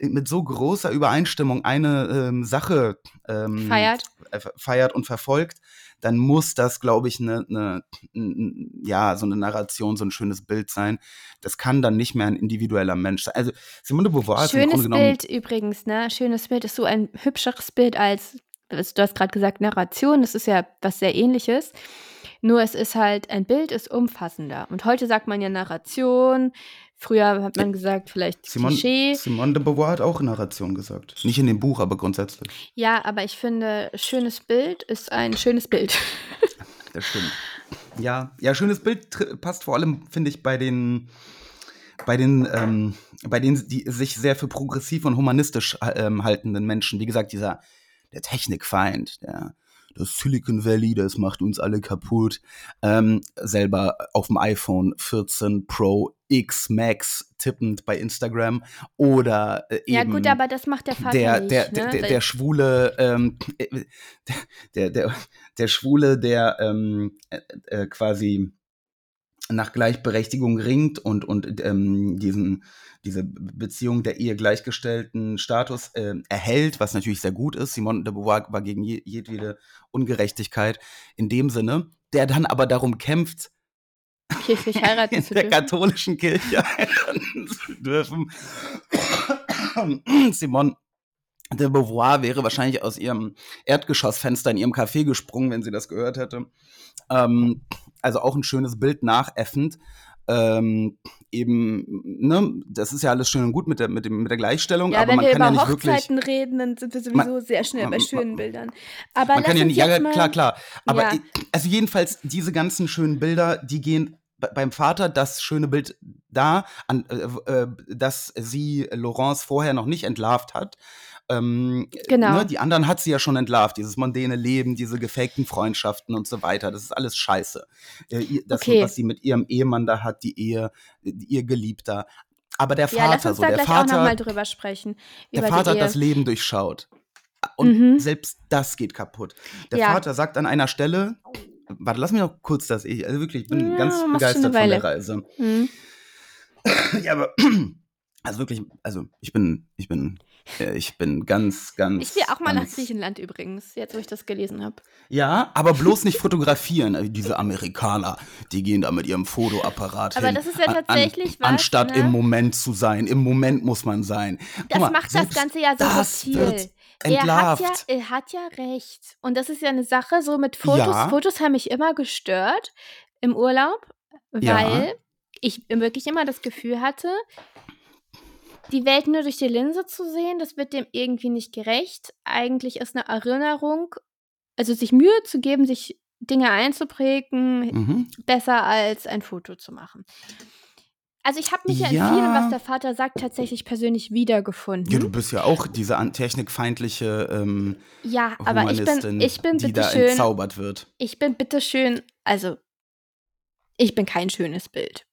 mit so großer Übereinstimmung eine ähm, Sache ähm, Feiert. äh, feiert und verfolgt, dann muss das, glaube ich, eine, eine, n- ja, so eine Narration, so ein schönes Bild sein. Das kann dann nicht mehr ein individueller Mensch sein. Also Simone de Beauvoir ist im Schönes Grunde genommen Bild übrigens, ne? Schönes Bild ist so ein hübscheres Bild als, also du hast gerade gesagt, Narration, das ist ja was sehr ähnliches. Nur es ist halt, ein Bild ist umfassender. Und heute sagt man ja Narration. Früher hat man gesagt, vielleicht Simone, Klischee. Simone de Beauvoir hat auch Narration gesagt. Nicht in dem Buch, aber grundsätzlich. Ja, aber ich finde, schönes Bild ist ein schönes Bild. Das stimmt. Ja, ja, schönes Bild passt vor allem, finde ich, bei den, bei den, ähm, bei den, die sich sehr für progressiv und humanistisch ähm, haltenden Menschen. Wie gesagt, dieser, der Technikfeind, der, das Silicon Valley, das macht uns alle kaputt. Ähm, selber auf dem iPhone 14 Pro X Max tippend bei Instagram oder äh, eben Ja, gut, aber das macht der Vater der, nicht. der, ne? der, der, der schwule, ähm, äh, der, der, der Schwule, der ähm, äh, äh, quasi nach Gleichberechtigung ringt und, und ähm, diesen, diese Beziehung der Ehe gleichgestellten Status äh, erhält, was natürlich sehr gut ist. Simone de Beauvoir war gegen je, jedwede Ungerechtigkeit in dem Sinne, der dann aber darum kämpft, kirchlich heiraten in zu der dürfen. katholischen Kirche heiraten zu dürfen. Simone de Beauvoir wäre wahrscheinlich aus ihrem Erdgeschossfenster in ihrem Café gesprungen, wenn sie das gehört hätte. Ähm, also auch ein schönes Bild nachäffend. Ähm, eben, ne, das ist ja alles schön und gut mit der, mit dem, mit der Gleichstellung, Ja, aber wenn man wir kann ja über nicht wirklich. Hochzeiten reden, dann sind wir sowieso Man- sehr schnell bei man- schönen man- Bildern. Aber Man kann ja nicht, ja, mal, klar, klar. Aber Ja. also jedenfalls diese ganzen schönen Bilder, die gehen be- beim Vater das schöne Bild da, an, äh, äh, dass sie Laurence vorher noch nicht entlarvt hat. Ähm, Genau. Ne, die anderen hat sie ja schon entlarvt, dieses mondäne Leben, diese gefakten Freundschaften und so weiter. Das ist alles scheiße. Äh, das, Okay. was sie mit ihrem Ehemann da hat, die Ehe, ihr Geliebter. Aber der Ja, lass Vater, uns so da der gleich auch Vater, nochmal drüber sprechen. der Vater hat das. Leben durchschaut. Und Mhm. selbst das geht kaputt. Der Ja. Vater sagt an einer Stelle, warte, lass mich noch kurz das, ich, also wirklich, ich bin Ja, ganz begeistert von der. Reise. Mhm. Ja, aber, also wirklich, also ich bin, ich bin, ich bin ganz, ganz. Ich will auch mal nach Griechenland übrigens, jetzt wo ich das gelesen habe. Ja, aber bloß nicht fotografieren. Also Diese Amerikaner, die gehen da mit ihrem Fotoapparat Aber hin. das ist ja an- tatsächlich an, was, Anstatt ne? im Moment zu sein. Im Moment muss man sein. Das mal, macht das Ganze ja so das subtil. wird Er hat, entlarvt. ja, er hat ja recht. Und das ist ja eine Sache, so mit Fotos. Ja. Fotos haben mich immer gestört im Urlaub, weil Ja. ich wirklich immer das Gefühl hatte, die Welt nur durch die Linse zu sehen, das wird dem irgendwie nicht gerecht. Eigentlich ist eine Erinnerung, also sich Mühe zu geben, sich Dinge einzuprägen, Mhm. besser als ein Foto zu machen. Also ich habe mich ja, Ja. in vielem, was der Vater sagt, tatsächlich persönlich wiedergefunden. Ja, du bist ja auch diese technikfeindliche ähm, Ja, aber ich bin, ich bin die da schön, entzaubert wird. ich bin bitte schön, also ich bin kein schönes Bild.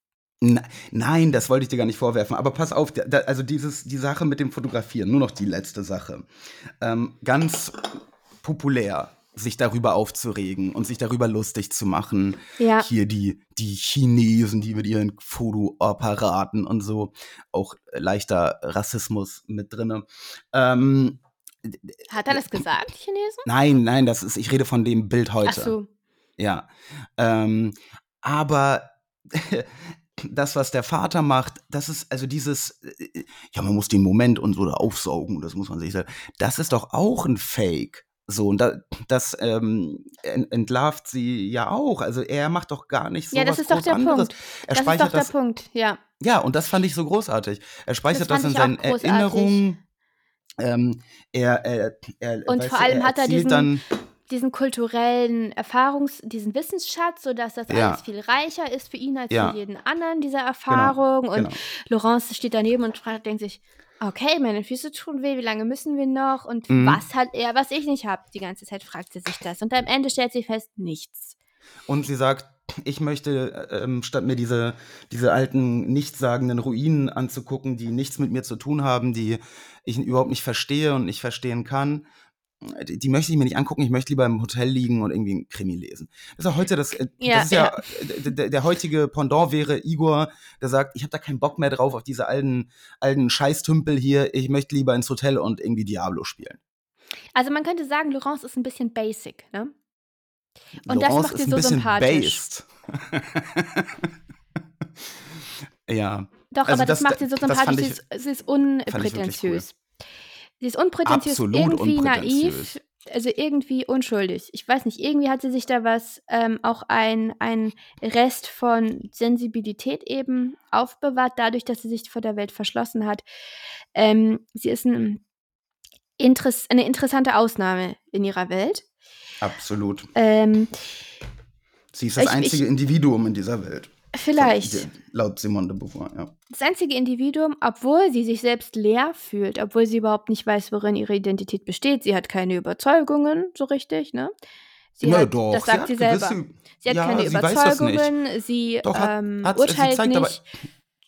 Nein, das wollte ich dir gar nicht vorwerfen. Aber pass auf, da, also dieses, die Sache mit dem Fotografieren, nur noch die letzte Sache. Ähm, ganz populär, sich darüber aufzuregen und sich darüber lustig zu machen. Ja. Hier die, die Chinesen, die mit ihren Fotoapparaten und so, auch leichter Rassismus mit drinne. Ähm, Hat er das gesagt, Chinesen? nein, nein, das ist, ich rede von dem Bild heute. Ach so. Ja. Ähm, aber das, was der Vater macht, das ist also dieses, ja, man muss den Moment und so da aufsaugen, das muss man sich sagen. Das ist doch auch ein Fake. So, und da, das ähm, ent- entlarvt sie ja auch. Also er macht doch gar nicht so Ja, das ist doch der anderes. Punkt. Er Das ist speichert doch der das. Punkt, ja. Ja, und das fand ich so großartig. Er speichert Das das, in seinen. Erinnerungen. Ähm, er, er, er, Und vor allem hat er diesen- dann, Diesen kulturellen Erfahrungs-, diesen Wissensschatz, sodass das Ja. alles viel reicher ist für ihn als Ja. für jeden anderen, diese Erfahrung. Und genau. Laurence steht daneben und fragt, denkt sich, okay, meine Füße tun weh, wie lange müssen wir noch? Und Mhm. was hat er, was ich nicht habe? Die ganze Zeit fragt sie sich das. Und am Ende stellt sie fest, nichts. Und sie sagt, ich möchte, ähm, statt mir diese, diese alten, nichtssagenden Ruinen anzugucken, die nichts mit mir zu tun haben, die ich überhaupt nicht verstehe und nicht verstehen kann, die, möchte ich mir nicht angucken. Ich möchte lieber im Hotel liegen und irgendwie einen Krimi lesen. Das ist ja heute das, äh, Ja, das ist ja, äh, der, der heutige Pendant wäre Igor, der sagt, ich habe da keinen Bock mehr drauf auf diese alten, alten Scheißtümpel hier. Ich möchte lieber ins Hotel und irgendwie Diablo spielen. Also man könnte sagen, Laurence ist ein bisschen basic, ne? Und das Laurence macht ist sie ein so sympathisch. ja. Doch, Also aber das, das- macht sie so das sympathisch. Sie ist, sie ist unprätentiös. Sie ist unprätentiös, Absolut irgendwie unprätentiös. naiv, also irgendwie unschuldig. Ich weiß nicht, irgendwie hat sie sich da was, ähm, auch ein, ein Rest von Sensibilität eben aufbewahrt, dadurch, dass sie sich vor der Welt verschlossen hat. Ähm, sie ist ein, Interess eine interessante Ausnahme in ihrer Welt. Absolut. Ähm, Sie ist das Ich- einzige ich- Individuum in dieser Welt. Vielleicht. Laut Simone de Beauvoir, ja. das einzige Individuum, obwohl sie sich selbst leer fühlt, obwohl sie überhaupt nicht weiß, worin ihre Identität besteht. Sie hat keine Überzeugungen, so richtig, ne? Sie Na hat, doch, das sagt sie, hat selber. gewisse- sie hat ja, keine sie. Überzeugungen, sie Doch, hat- ähm, hat- sie urteilt zeigt nicht. aber-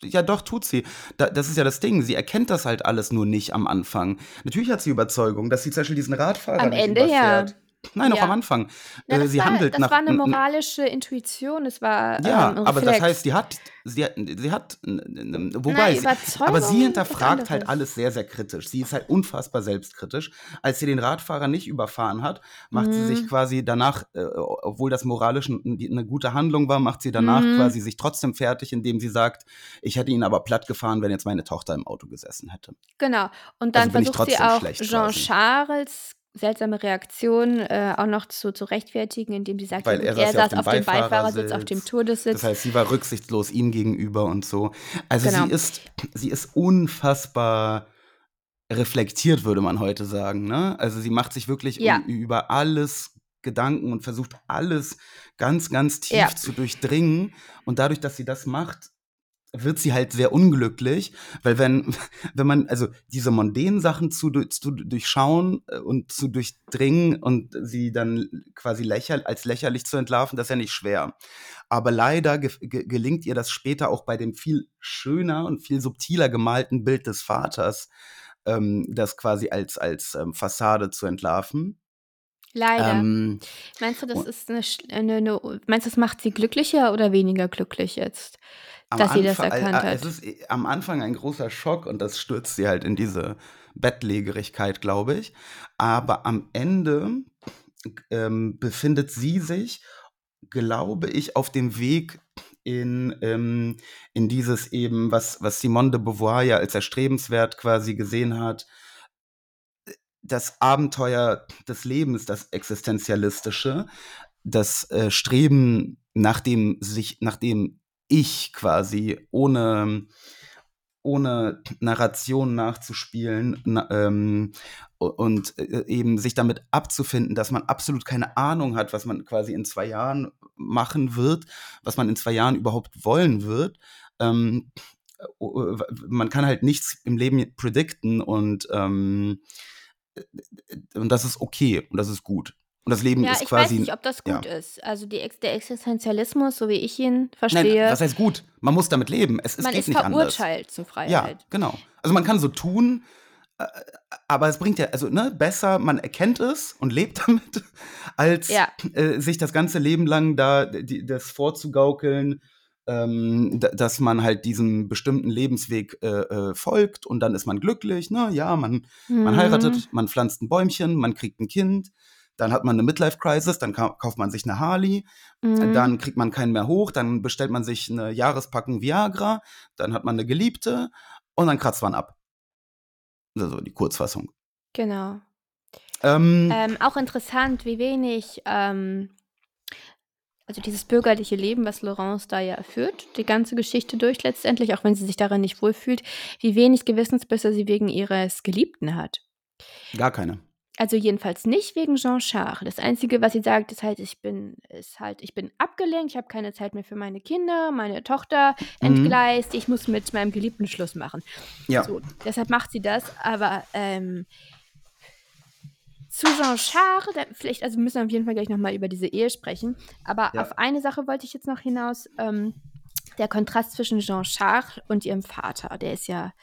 Ja, doch, tut sie. Da, das ist ja das Ding. Sie erkennt das halt alles nur nicht am Anfang. Natürlich hat sie Überzeugung, dass sie zum Beispiel diesen Radfahrer Am nicht Ende, ja. Nein, auch Ja. am Anfang. Na, äh, das sie war, handelt das nach. war eine moralische Intuition, es war Ja, ähm, aber das heißt, sie hat, sie hat, sie hat wobei, Na, sie, aber sie hinterfragt halt alles sehr, sehr kritisch. Sie ist halt unfassbar selbstkritisch. Als sie den Radfahrer nicht überfahren hat, macht sie sich Mhm. quasi danach, äh, obwohl das moralisch eine gute Handlung war, macht sie danach Mhm. quasi sich trotzdem fertig, indem sie sagt, ich hätte ihn aber platt gefahren, wenn jetzt meine Tochter im Auto gesessen hätte. Genau. Und dann Also bin ich versucht sie auch Jean quasi. Charles seltsame Reaktion äh, auch noch zu, zu rechtfertigen, indem sie sagt, Weil gut, er saß auf dem auf dem Beifahrersitz, auf dem. Todessitz. Das heißt, sie war rücksichtslos ihm gegenüber und so. Also Genau. sie ist, sie ist unfassbar reflektiert, würde man heute sagen. Ne? Also sie macht sich wirklich Ja. um, über alles Gedanken und versucht alles ganz, ganz tief Ja. zu durchdringen. Und dadurch, dass sie das macht, wird sie halt sehr unglücklich, weil wenn, wenn man, also diese mondänen Sachen zu, zu durchschauen äh, und zu durchdringen und sie dann quasi lächer, als lächerlich zu entlarven, das ist ja nicht schwer. Aber leider ge ge gelingt ihr das später auch bei dem viel schöner und viel subtiler gemalten Bild des Vaters, ähm, das quasi als, als ähm, Fassade zu entlarven. Leider. Ähm, meinst du, das ist eine, eine, eine, meinst du, das macht sie glücklicher oder weniger glücklich jetzt? Am dass sie das Anfang- erkannt äh, hat. Es ist äh, am Anfang ein großer Schock und das stürzt sie halt in diese Bettlägerigkeit, glaube ich. Aber am Ende ähm, befindet sie sich, glaube ich, auf dem Weg in, ähm, in dieses eben, was, was Simone de Beauvoir ja als erstrebenswert quasi gesehen hat, das Abenteuer des Lebens, das Existenzialistische, das äh, Streben nach dem sich, nach dem Ich quasi ohne, ohne Narration nachzuspielen na, ähm, und äh, eben sich damit abzufinden, dass man absolut keine Ahnung hat, was man quasi in zwei Jahren machen wird, was man in zwei Jahren überhaupt wollen wird. Ähm, man kann halt nichts im Leben predikten und ähm, und das ist okay und das ist gut. Und das Leben Ja, ist ich weiß quasi. nicht, ob das gut ja. ist. Also die der Existenzialismus, so wie ich ihn Nein, verstehe, was heißt gut? Man muss damit leben. Es, es man geht ist nicht anders. verurteilt zur Ja, Freiheit. genau. Also man kann so tun, äh, aber es bringt ja, also ne, besser, man erkennt es und lebt damit, als Ja. äh, sich das ganze Leben lang da die, das vorzugaukeln, ähm, da- dass man halt diesem bestimmten Lebensweg äh, äh, folgt und dann ist man glücklich, ne? Ja, man, man Mhm. heiratet, man pflanzt ein Bäumchen, man kriegt ein Kind, dann hat man eine Midlife-Crisis, dann ka kauft man sich eine Harley, Mhm. dann kriegt man keinen mehr hoch, dann bestellt man sich eine Jahrespackung Viagra, dann hat man eine Geliebte und dann kratzt man ab. Also die Kurzfassung. Genau. Ähm, Ähm, auch interessant, wie wenig, ähm, also dieses bürgerliche Leben, was Laurence da ja führt, die ganze Geschichte durch letztendlich, auch wenn sie sich darin nicht wohlfühlt, wie wenig Gewissensbisse sie wegen ihres Geliebten hat. gar keine. Also jedenfalls nicht wegen Jean Charles. Das Einzige, was sie sagt, ist halt, ich bin, ist halt, ich bin abgelenkt, ich habe keine Zeit mehr für meine Kinder, meine Tochter Mhm. entgleist, ich muss mit meinem Geliebten Schluss machen. Ja. So, deshalb macht sie das, aber ähm, zu Jean Charles, da, vielleicht, also müssen wir auf jeden Fall gleich nochmal über diese Ehe sprechen, aber Ja. auf eine Sache wollte ich jetzt noch hinaus, ähm, der Kontrast zwischen Jean Charles und ihrem Vater, der ist ja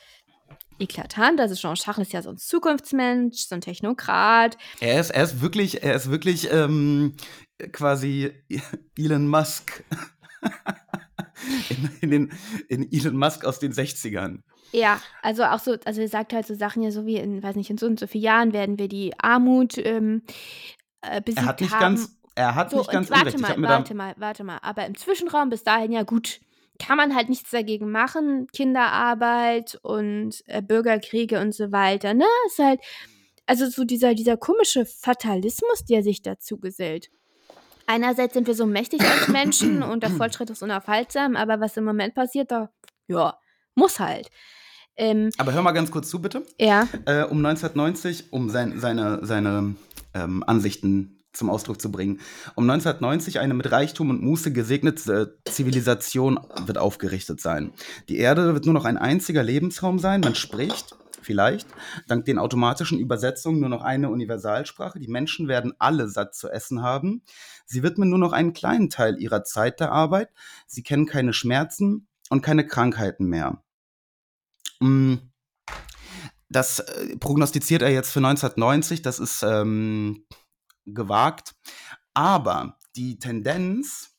eklatant, also Jean Charles ist ja so ein Zukunftsmensch, so ein Technokrat, Er ist, er ist wirklich, er ist wirklich ähm, quasi Elon Musk. in, in, den, in Elon Musk aus den 60ern. Ja, also auch so, also er sagt halt so Sachen ja so wie in, weiß nicht, in so und so vielen Jahren werden wir die Armut ähm, äh, besiegt Er hat nicht haben. ganz, er hat so, nicht ganz warte unrecht. Mal, warte mal, warte mal. Aber im Zwischenraum bis dahin, ja gut, kann man halt nichts dagegen machen. Kinderarbeit und äh, Bürgerkriege und so weiter, ne? Ist halt, also so dieser, dieser komische Fatalismus, der sich dazu gesellt. Einerseits sind wir so mächtig als Menschen und der Fortschritt ist unaufhaltsam, aber was im Moment passiert, da, ja, muss halt. Ähm, Aber hör mal ganz kurz zu, bitte. ja, Äh, um 1990, um sein, seine, seine ähm, Ansichten zum Ausdruck zu bringen. Um 1990 eine mit Reichtum und Muße gesegnete Zivilisation wird aufgerichtet sein. Die Erde wird nur noch ein einziger Lebensraum sein. Man spricht, vielleicht, dank den automatischen Übersetzungen nur noch eine Universalsprache. Die Menschen werden alle satt zu essen haben. Sie widmen nur noch einen kleinen Teil ihrer Zeit der Arbeit. Sie kennen keine Schmerzen und keine Krankheiten mehr. Mm, Das äh, prognostiziert er jetzt für 1990, das ist ähm, gewagt. Aber die Tendenz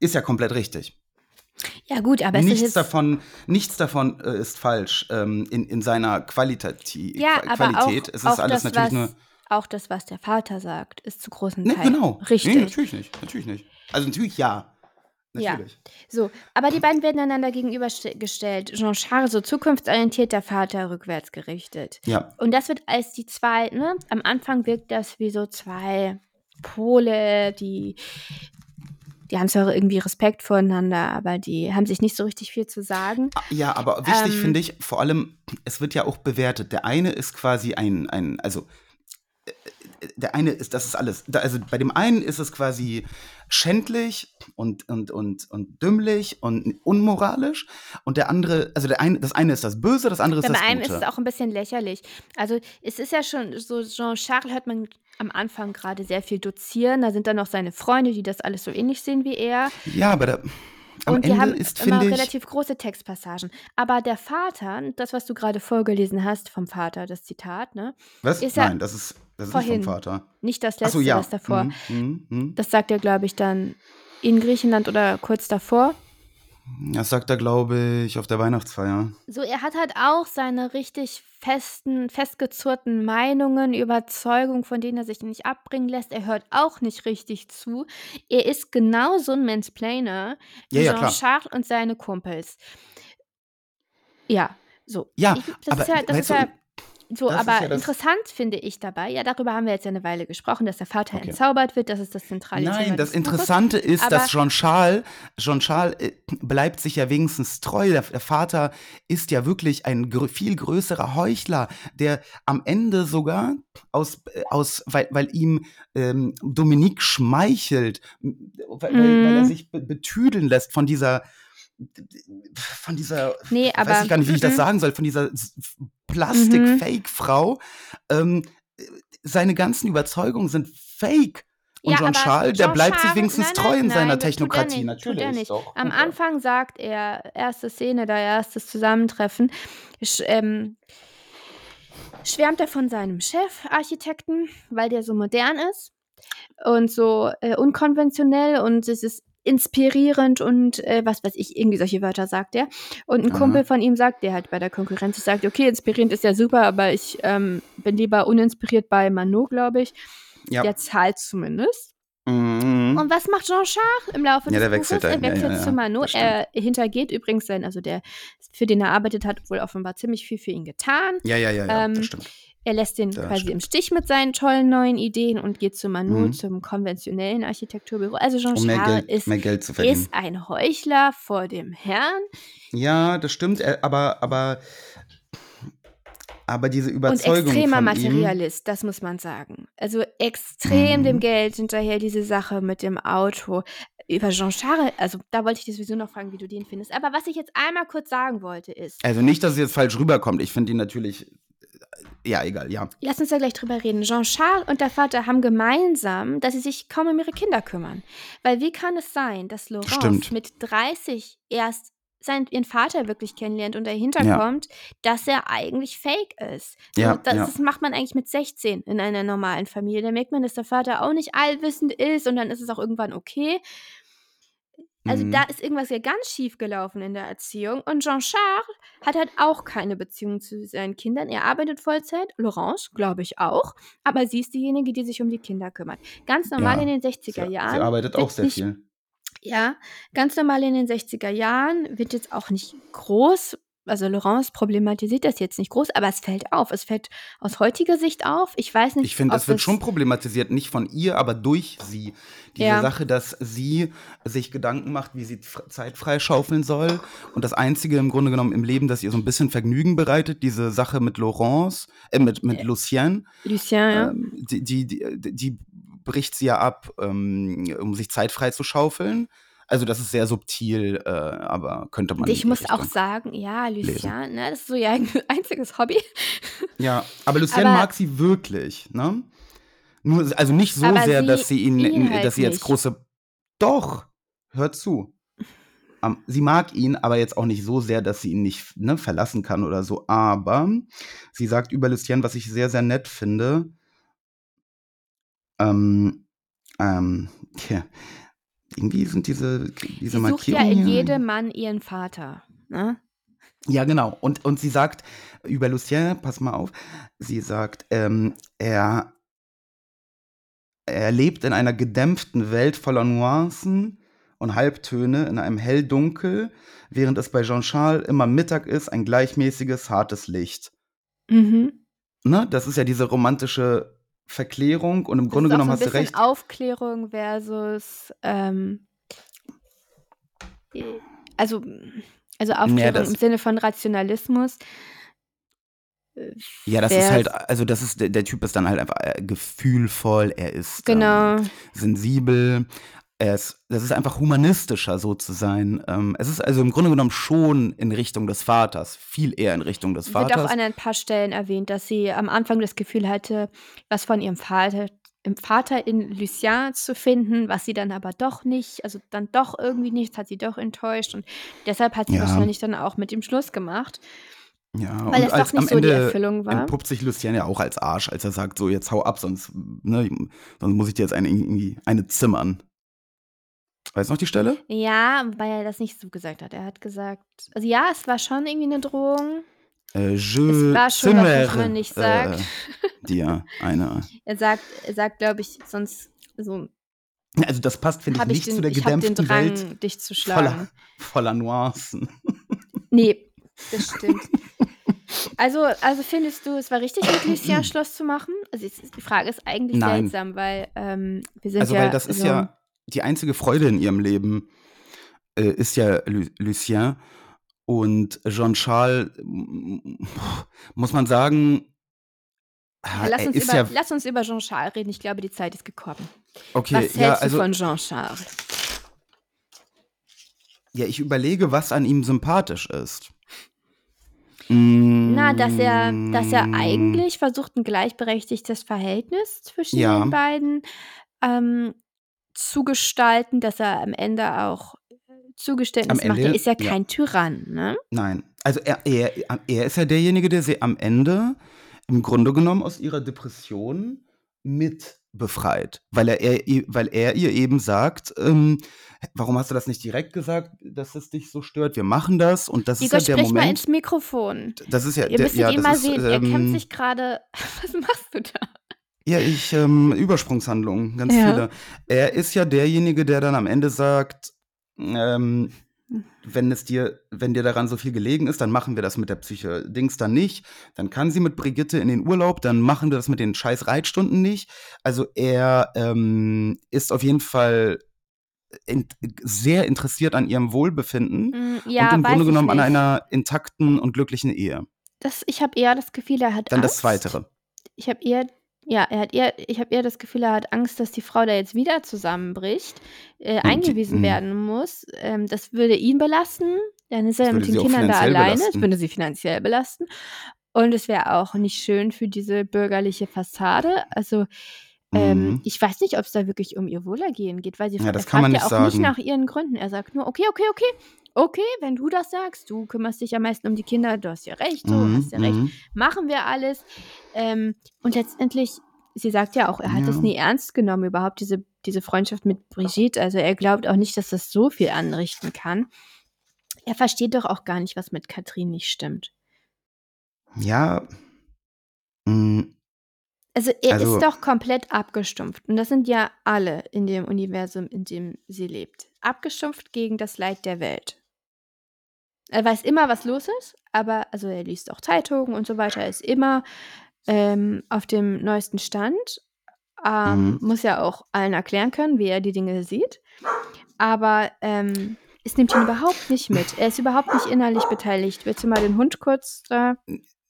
ist ja komplett richtig. Ja, gut, aber es ist Nichts davon, nichts davon äh, ist falsch ähm, in, in seiner Qualitati ja, aber Qualität. auch, es ist auch alles das, natürlich was, nur. Auch das, was der Vater sagt, ist zu großen Teilen. genau. Richtig. Nee, natürlich nicht. Natürlich nicht. Also natürlich ja. Natürlich. So, aber die beiden werden einander gegenübergestellt. Jean-Charles, so zukunftsorientiert, der Vater rückwärts gerichtet. Ja. Und das wird als die zwei, ne? Am Anfang wirkt das wie so zwei Pole, die, die haben zwar irgendwie Respekt voreinander, aber die haben sich nicht so richtig viel zu sagen. Ja, aber wichtig Ähm, finde ich, vor allem, es wird ja auch bewertet. Der eine ist quasi ein, ein also der eine ist, das ist alles. Da, also bei dem einen ist es quasi schändlich und, und, und, und dümmlich und unmoralisch. Und der andere, also der eine, das eine ist das Böse, das andere ist Bei das einem Gute. ist es auch ein bisschen lächerlich. Also es ist ja schon so, Jean-Charles hört man am Anfang gerade sehr viel dozieren. Da sind dann noch seine Freunde, die das alles so ähnlich sehen wie er. ja, aber da, am und die Ende haben ist, immer ich. relativ große Textpassagen. Aber der Vater, das, was du gerade vorgelesen hast vom Vater, das Zitat, ne? Was? ist Nein, das ist, das ist vorhin. nicht vom Vater. Nicht das letzte, so, ja. das davor. Mhm, mhm, mhm. Das sagt er, glaube ich, dann in Griechenland oder kurz davor. Das sagt er, glaube ich, auf der Weihnachtsfeier. So, er hat halt auch seine richtig festen, festgezurrten Meinungen, Überzeugungen, von denen er sich nicht abbringen lässt. Er hört auch nicht richtig zu. Er ist genauso ein Mansplainer wie Ja, ja. Jean-Charles und seine Kumpels. Ja, so. Ja, ich, das aber ist ja, das ist ja so, das aber ja interessant finde ich dabei, ja, darüber haben wir jetzt ja eine Weile gesprochen, dass der Vater Okay. entzaubert wird, das ist das zentrale Thema. Nein, das des Buches. Interessante ist, aber- dass Jean-Charles, Jean-Charles äh, bleibt sich ja wenigstens treu. Der, der Vater ist ja wirklich ein grö viel größerer Heuchler, der am Ende sogar aus, äh, aus weil, weil ihm ähm, Dominique schmeichelt, weil, weil, weil er Mhm. sich be betüdeln lässt von dieser von dieser, Nee, aber- weiß ich gar nicht, wie ich das mhm. sagen soll, von dieser Plastik-Fake-Frau. Ähm, seine ganzen Überzeugungen sind fake. Und Ja, aber Jean-Charles, der bleibt sich Jean-Charles- wenigstens nein, treu in seiner nein, das tut er Technokratie. nicht, Natürlich. Doch, Am. Anfang sagt er, erste Szene, da erstes Zusammentreffen, sch, ähm, schwärmt er von seinem Chef, Architekten, weil der so modern ist und so äh, unkonventionell und es ist inspirierend und äh, was weiß ich, irgendwie solche Wörter sagt er. Und ein Aha. Kumpel von ihm sagt, der halt bei der Konkurrenz sagt, okay, inspirierend ist ja super, aber ich ähm, bin lieber uninspiriert bei Mano, glaube ich. Ja. Der zahlt zumindest. Mhm. Und was macht Jean-Charles im Laufe Ja, des der Buches? wechselt er wechselt ja, ja. zu stimmt. Er hintergeht übrigens sein, also der, für den er arbeitet hat, wohl offenbar ziemlich viel für ihn getan. Ja, ja, ja, ja, Ähm, das stimmt. Er lässt den Das quasi stimmt. im Stich mit seinen tollen neuen Ideen und geht zu Manu, Mhm. zum konventionellen Architekturbüro. Also Um mehr Jean-Charles Geld, ist, ist ein Heuchler vor dem Herrn Ja, das stimmt, aber, aber, aber diese und Überzeugung extremer von ihm, Materialist, das muss man sagen. Also extrem dem Mhm. Geld hinterher, diese Sache mit dem Auto. Über Jean-Charles, also da wollte ich dich sowieso noch fragen, wie du den findest. Aber was ich jetzt einmal kurz sagen wollte, ist, also nicht, dass es jetzt falsch rüberkommt. Ich finde ihn natürlich, ja, egal, ja. Lass uns da gleich drüber reden. Jean-Charles und der Vater haben gemeinsam, dass sie sich kaum um ihre Kinder kümmern. Weil wie kann es sein, dass Laurence Stimmt. mit 30 erst seinen, ihren Vater wirklich kennenlernt und dahinter Ja. kommt, dass er eigentlich fake ist. Ja, das, ja. das macht man eigentlich mit 16 in einer normalen Familie. Da merkt man, dass der Vater auch nicht allwissend ist und dann ist es auch irgendwann okay. Also Mhm. da ist irgendwas ja ganz schief gelaufen in der Erziehung. Und Jean-Charles hat halt auch keine Beziehung zu seinen Kindern. Er arbeitet Vollzeit, Laurence, glaube ich auch. Aber sie ist diejenige, die sich um die Kinder kümmert. Ganz normal Ja, in den Sie, 60er Jahren. sie arbeitet auch sehr viel. Ja, ganz normal in den 60er Jahren wird jetzt auch nicht groß. Also Laurence problematisiert das jetzt nicht groß, aber es fällt auf. Es fällt aus heutiger Sicht auf. Ich weiß nicht, Ich finde, es wird schon problematisiert, nicht von ihr, aber durch sie. Diese Ja. Sache, dass sie sich Gedanken macht, wie sie Zeit freischaufeln soll. Und das Einzige im Grunde genommen im Leben, das ihr so ein bisschen Vergnügen bereitet, diese Sache mit Laurence, äh, mit, mit Lucien, Lucien, ja. ähm, die, die, die, die bricht sie ja ab, ähm, um sich Zeit frei zu schaufeln. Also das ist sehr subtil, äh, aber könnte man. Ich muss auch Richtung- sagen, ja, Lucien, ne, das ist so ihr einziges Hobby. Ja, aber Lucien Aber- mag sie wirklich, ne? Nur, also nicht so sehr, sie- dass sie ihn, ihn halt dass sie jetzt nicht. große. Doch, hört zu. Am- sie mag ihn, aber jetzt auch nicht so sehr, dass sie ihn nicht ne, verlassen kann oder so. Aber sie sagt über Lucien, was ich sehr, sehr nett finde. Ähm, ähm, tja, irgendwie sind diese, diese Sie sucht ja Markierungen. in hier- jedem Mann ihren Vater. Ne? Ja, genau. Und, und sie sagt über Lucien, pass mal auf, sie sagt, ähm, er, er lebt in einer gedämpften Welt voller Nuancen und Halbtöne in einem Helldunkel, während es bei Jean-Charles immer Mittag ist, ein gleichmäßiges, hartes Licht. Mhm. Ne? Das ist ja diese romantische Verklärung und im Grunde genommen so hast du recht. Aufklärung versus ähm, äh, also, also Aufklärung das- im Sinne von Rationalismus. Äh, Ja, das ist halt, also das ist, der, der Typ ist dann halt einfach äh, gefühlvoll, er ist Genau. ähm, sensibel, ist, das ist einfach humanistischer so zu sein. Ähm, es ist also im Grunde genommen schon in Richtung des Vaters, viel eher in Richtung des wird auch Vaters. an ein paar Stellen erwähnt, dass sie am Anfang das Gefühl hatte, was von ihrem Vater, im Vater in Lucien zu finden, was sie dann aber doch nicht, also dann doch irgendwie nicht, hat sie doch enttäuscht und deshalb hat sie Ja. wahrscheinlich dann auch mit ihm Schluss gemacht. Ja, Weil und es doch als nicht am so die Erfüllung war. entpuppt sich Lucien ja auch als Arsch, als er sagt, so jetzt hau ab, sonst, ne, sonst muss ich dir jetzt eine, eine zimmern. Weißt du noch die Stelle? Ja, weil er das nicht so gesagt hat. Er hat gesagt, also ja, es war schon irgendwie eine Drohung. Äh, je Es war schon was, man nicht sagt. Äh, dir eine. Er sagt, er sagt, glaube ich, sonst so Also das passt, finde ich, nicht den, zu der hab den gedämpften Drang, Welt dich zu schlagen. voller, voller Nuancen. Nee, das stimmt. Also, also findest du, es war richtig, mit Lucien Schluss zu machen? Also die Frage ist eigentlich Nein. seltsam, weil ähm, wir sind Also ja weil das ist so- ja die einzige Freude in ihrem Leben äh, ist ja Lu Lucien und Jean-Charles mm, muss man sagen lass, uns ist über, ja lass uns über Jean-Charles reden. Ich glaube, die Zeit ist gekommen. okay Was hältst ja also du von Jean-Charles? ja ich überlege was an ihm sympathisch ist Mm, Na, dass er, dass er eigentlich versucht, ein gleichberechtigtes Verhältnis zwischen Ja. den beiden ähm, zu gestalten, dass er am Ende auch Zugeständnis Am macht. Ende, Er ist ja ja. kein Tyrann, ne? Nein, also er, er, er ist ja derjenige, der sie am Ende im Grunde genommen aus ihrer Depression mit befreit, weil er, er, ihr- weil er ihr eben sagt, ähm, warum hast du das nicht direkt gesagt, dass es dich so stört? Wir machen das und das Igor, ist ja der mal Moment. ins Mikrofon. Das ist ja, Ihr der, müsstet ja, ihn mal ist, sehen. er kämpft ähm, sich gerade. Was machst du da? Ja, ich, ähm, Übersprungshandlungen, ganz Ja. viele. Er ist ja derjenige, der dann am Ende sagt, ähm, wenn es dir, wenn dir daran so viel gelegen ist, dann machen wir das mit der Psyche Dings dann nicht. Dann kann sie mit Brigitte in den Urlaub, dann machen wir das mit den scheiß Reitstunden nicht. Also er ähm, ist auf jeden Fall in, sehr interessiert an ihrem Wohlbefinden Mm, Ja, und im Grunde genommen an einer intakten und glücklichen Ehe. Das, ich habe eher das Gefühl, er hat Dann Angst. das Zweitere. Ich habe eher, ja, er hat eher, ich habe eher das Gefühl, er hat Angst, dass die Frau da jetzt wieder zusammenbricht, äh, die- eingewiesen mm. werden muss. Ähm, das würde ihn belasten. Dann ist er Das mit würde den sie auch Kindern da finanziell alleine. Das belasten. würde sie finanziell belasten. Und es wäre auch nicht schön für diese bürgerliche Fassade. Also ähm, Mhm. ich weiß nicht, ob es da wirklich um ihr Wohlergehen geht, weil sie Ja, das kann man fragt ja nicht auch nicht sagen. nach ihren Gründen. Er sagt nur, okay, okay, okay, okay, wenn du das sagst, du kümmerst dich am meisten um die Kinder, du hast ja recht, so, Mhm, hast ja recht mhm. machen wir alles. Ähm, und letztendlich, sie sagt ja auch, er hat es Ja. nie ernst genommen, überhaupt diese, diese Freundschaft mit Brigitte. Also er glaubt auch nicht, dass das so viel anrichten kann. Er versteht doch auch gar nicht, was mit Katrin nicht stimmt. Ja. mm, Also er Also- ist doch komplett abgestumpft. Und das sind ja alle in dem Universum, in dem sie lebt. Abgestumpft gegen das Leid der Welt. Er weiß immer, was los ist, aber also er liest auch Zeitungen und so weiter, er ist immer ähm, auf dem neuesten Stand. Ähm, Mhm. Muss ja auch allen erklären können, wie er die Dinge sieht. Aber ähm, es nimmt ihn überhaupt nicht mit. Er ist überhaupt nicht innerlich beteiligt. Willst du mal den Hund kurz da?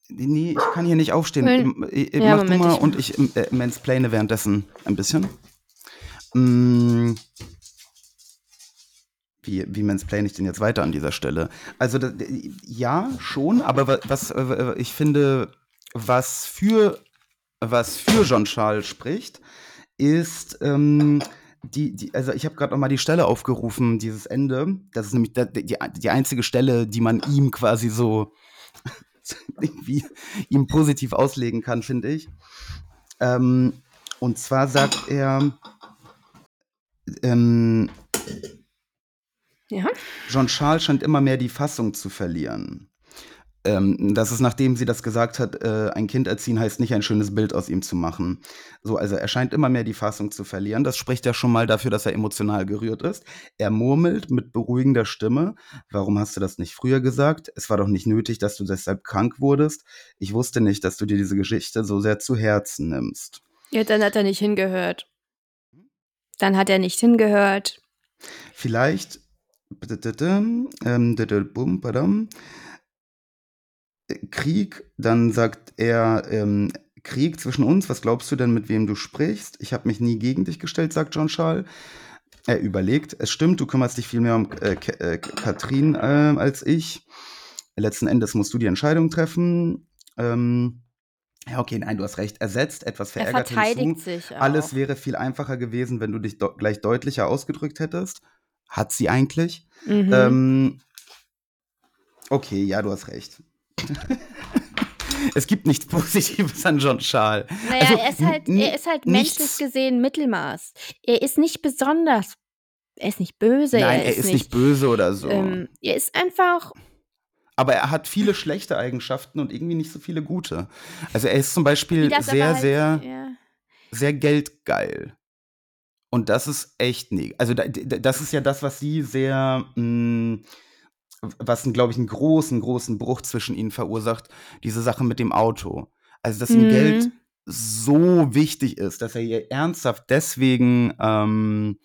Nee, ich kann hier nicht aufstehen. Nein. Ähm, äh, Ja, Mach Moment, du mal ich- und ich äh, mansplaine währenddessen ein bisschen. Mm, Wie, wie mansplaine ich denn jetzt weiter an dieser Stelle? Also, da, ja, schon, aber wa- was äh, ich finde, was für, was für Jean-Charles spricht, ist, ähm, die, die, also ich habe gerade noch mal die Stelle aufgerufen, dieses Ende. Das ist nämlich die, die einzige Stelle, die man ihm quasi so irgendwie ihm positiv auslegen kann, finde ich. Ähm, und zwar sagt er, ähm, Ja. Jean-Charles scheint immer mehr die Fassung zu verlieren. Ähm, das ist, nachdem sie das gesagt hat, äh, ein Kind erziehen heißt nicht ein schönes Bild aus ihm zu machen. So, also er scheint immer mehr die Fassung zu verlieren. Das spricht ja schon mal dafür, dass er emotional gerührt ist. Er murmelt mit beruhigender Stimme. Warum hast du das nicht früher gesagt? Es war doch nicht nötig, dass du deshalb krank wurdest. Ich wusste nicht, dass du dir diese Geschichte so sehr zu Herzen nimmst. Ja, dann hat er nicht hingehört. Dann hat er nicht hingehört. Vielleicht. Ähm. Krieg, dann sagt er, ähm, Krieg zwischen uns, was glaubst du denn, mit wem du sprichst? Ich habe mich nie gegen dich gestellt, sagt Jean-Charles. Er überlegt, es stimmt, du kümmerst dich viel mehr um äh, äh, Katrin äh, als ich. Letzten Endes musst du die Entscheidung treffen. Ähm, ja, okay, nein, du hast recht. Er setzt etwas Er verärgert verteidigt hinzu. sich auch. Alles wäre viel einfacher gewesen, wenn du dich gleich deutlicher ausgedrückt hättest. Hat sie eigentlich. Mhm. Ähm, okay, ja, du hast recht. es gibt nichts Positives an John Charles. Naja, Also, er ist halt, er ist halt nichts- menschlich gesehen Mittelmaß. Er ist nicht besonders. Er ist nicht böse. Nein, er, er ist nicht böse oder so. Ähm, er ist einfach. Aber er hat viele schlechte Eigenschaften und irgendwie nicht so viele gute. Also er ist zum Beispiel sehr, halt, sehr, Ja. sehr geldgeil. Und das ist echt nie. Also das ist ja das, was sie sehr, mh, was, glaube ich, einen großen, großen Bruch zwischen ihnen verursacht. Diese Sache mit dem Auto. Also, dass ihm Mhm. Geld so wichtig ist, dass er ihr ernsthaft deswegen ähm,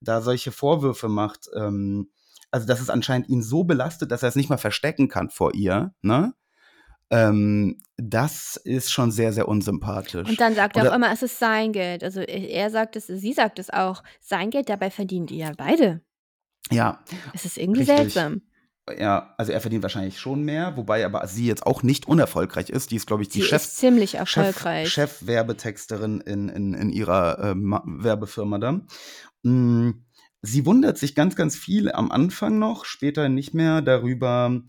da solche Vorwürfe macht. Ähm, also, dass es anscheinend ihn so belastet, dass er es nicht mal verstecken kann vor ihr. Ne? Ähm, das ist schon sehr, sehr unsympathisch. Und dann sagt er Oder- auch immer, es ist sein Geld. Also er er sagt es, sie sagt es auch. Sein Geld, dabei verdienen die ja beide. ja, Es ist irgendwie Richtig. seltsam. Ja, also er verdient wahrscheinlich schon mehr, wobei aber sie jetzt auch nicht unerfolgreich ist. Die ist, glaube ich, die Sie Chef, ist ziemlich Chef, erfolgreich. Chef-Werbetexterin in, in, in ihrer äh, Ma- Werbefirma da. Mm, Sie wundert sich ganz, ganz viel am Anfang noch, später nicht mehr darüber,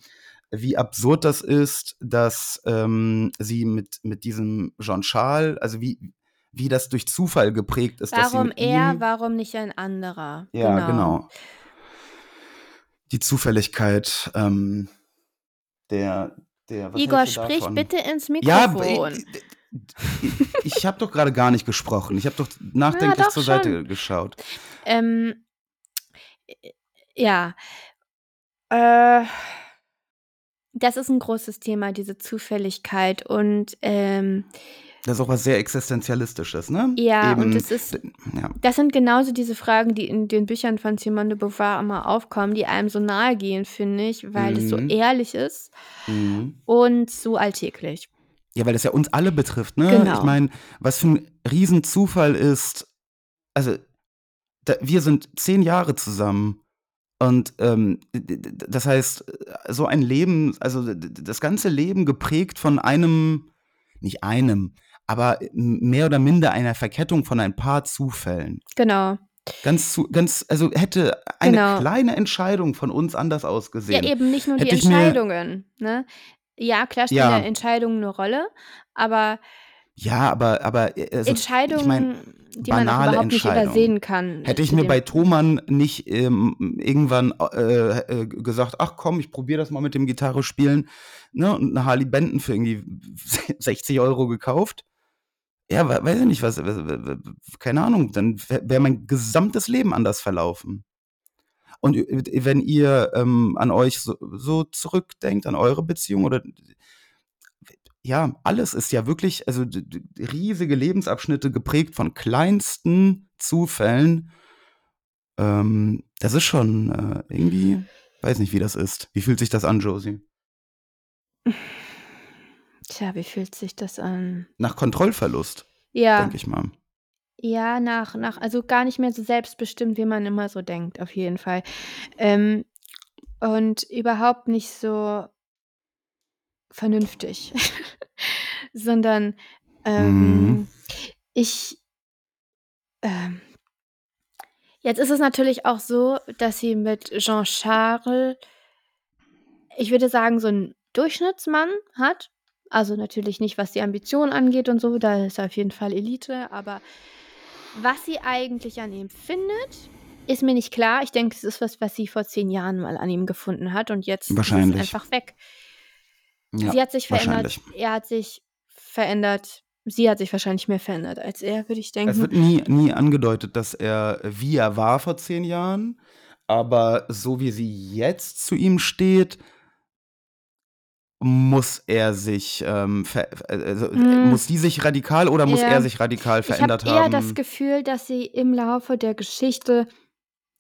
wie absurd das ist, dass ähm, sie mit, mit diesem Jean-Charles, also wie, wie das durch Zufall geprägt ist, warum er, warum nicht ein anderer? ja, genau. Die Zufälligkeit ähm, der, der Igor, sprich davon? bitte ins Ja, Mikrofon. b- ich, ich habe doch gerade gar nicht gesprochen. Ich habe doch nachdenklich doch zur Seite schon. geschaut. Ähm, äh, ja. Äh, das ist ein großes Thema, diese Zufälligkeit. Und ähm, Das ist auch was sehr Existenzialistisches, ne? ja, Eben, und es ist, ja. das sind genauso diese Fragen, die in den Büchern von Simone de Beauvoir immer aufkommen, die einem so nahe gehen, finde ich, weil es so Mhm. ehrlich ist Mhm. und so alltäglich. Ja, weil das ja uns alle betrifft, ne? Genau. Ich meine, was für ein Riesenzufall ist, also da, wir sind zehn Jahre zusammen und ähm, das heißt, so ein Leben, also das ganze Leben geprägt von einem, nicht einem, aber mehr oder minder einer Verkettung von ein paar Zufällen. Genau. Ganz, zu, ganz, also hätte eine Genau. kleine Entscheidung von uns anders ausgesehen. Ja, eben nicht nur die Hätte Entscheidungen. Ne? Ja, klar spielen Ja. Entscheidungen eine Rolle, aber Ja, aber, aber äh, also, Entscheidungen, ich mein, die man auch überhaupt nicht übersehen kann. Hätte ich mir bei Thomann nicht ähm, irgendwann äh, äh, gesagt, ach komm, ich probiere das mal mit dem Gitarre spielen, ne, und eine Harley Benton für irgendwie 60 Euro gekauft. Ja, we- weiß ich nicht, was, was- was- keine Ahnung, dann wäre mein gesamtes Leben anders verlaufen. Und wenn ihr ähm, an euch so, so zurückdenkt, an eure Beziehung oder ja, alles ist ja wirklich, also riesige Lebensabschnitte geprägt von kleinsten Zufällen. Ähm, das ist schon äh, irgendwie, weiß nicht, wie das ist. Wie fühlt sich das an, Josie? Tja, wie fühlt sich das an? Nach Kontrollverlust, Ja, denke ich mal. ja, nach, nach, also gar nicht mehr so selbstbestimmt, wie man immer so denkt, auf jeden Fall. Ähm, und überhaupt nicht so vernünftig, sondern ähm, Mhm. ich, ähm, jetzt ist es natürlich auch so, dass sie mit Jean-Charles, ich würde sagen, so einen Durchschnittsmann hat. Also natürlich nicht, was die Ambition angeht und so, da ist er auf jeden Fall Elite, aber was sie eigentlich an ihm findet, ist mir nicht klar. Ich denke, es ist was, was sie vor zehn Jahren mal an ihm gefunden hat und jetzt ist es einfach weg. Ja, sie hat sich verändert, er hat sich verändert, sie hat sich wahrscheinlich mehr verändert als er, würde ich denken. Es wird nie, nie angedeutet, dass er wie er war vor zehn Jahren, aber so wie sie jetzt zu ihm steht, muss er sich, ähm, also, Mm. muss sie sich radikal oder muss Ja. er sich radikal ich habe verändert eher haben? das Gefühl, dass sie im Laufe der Geschichte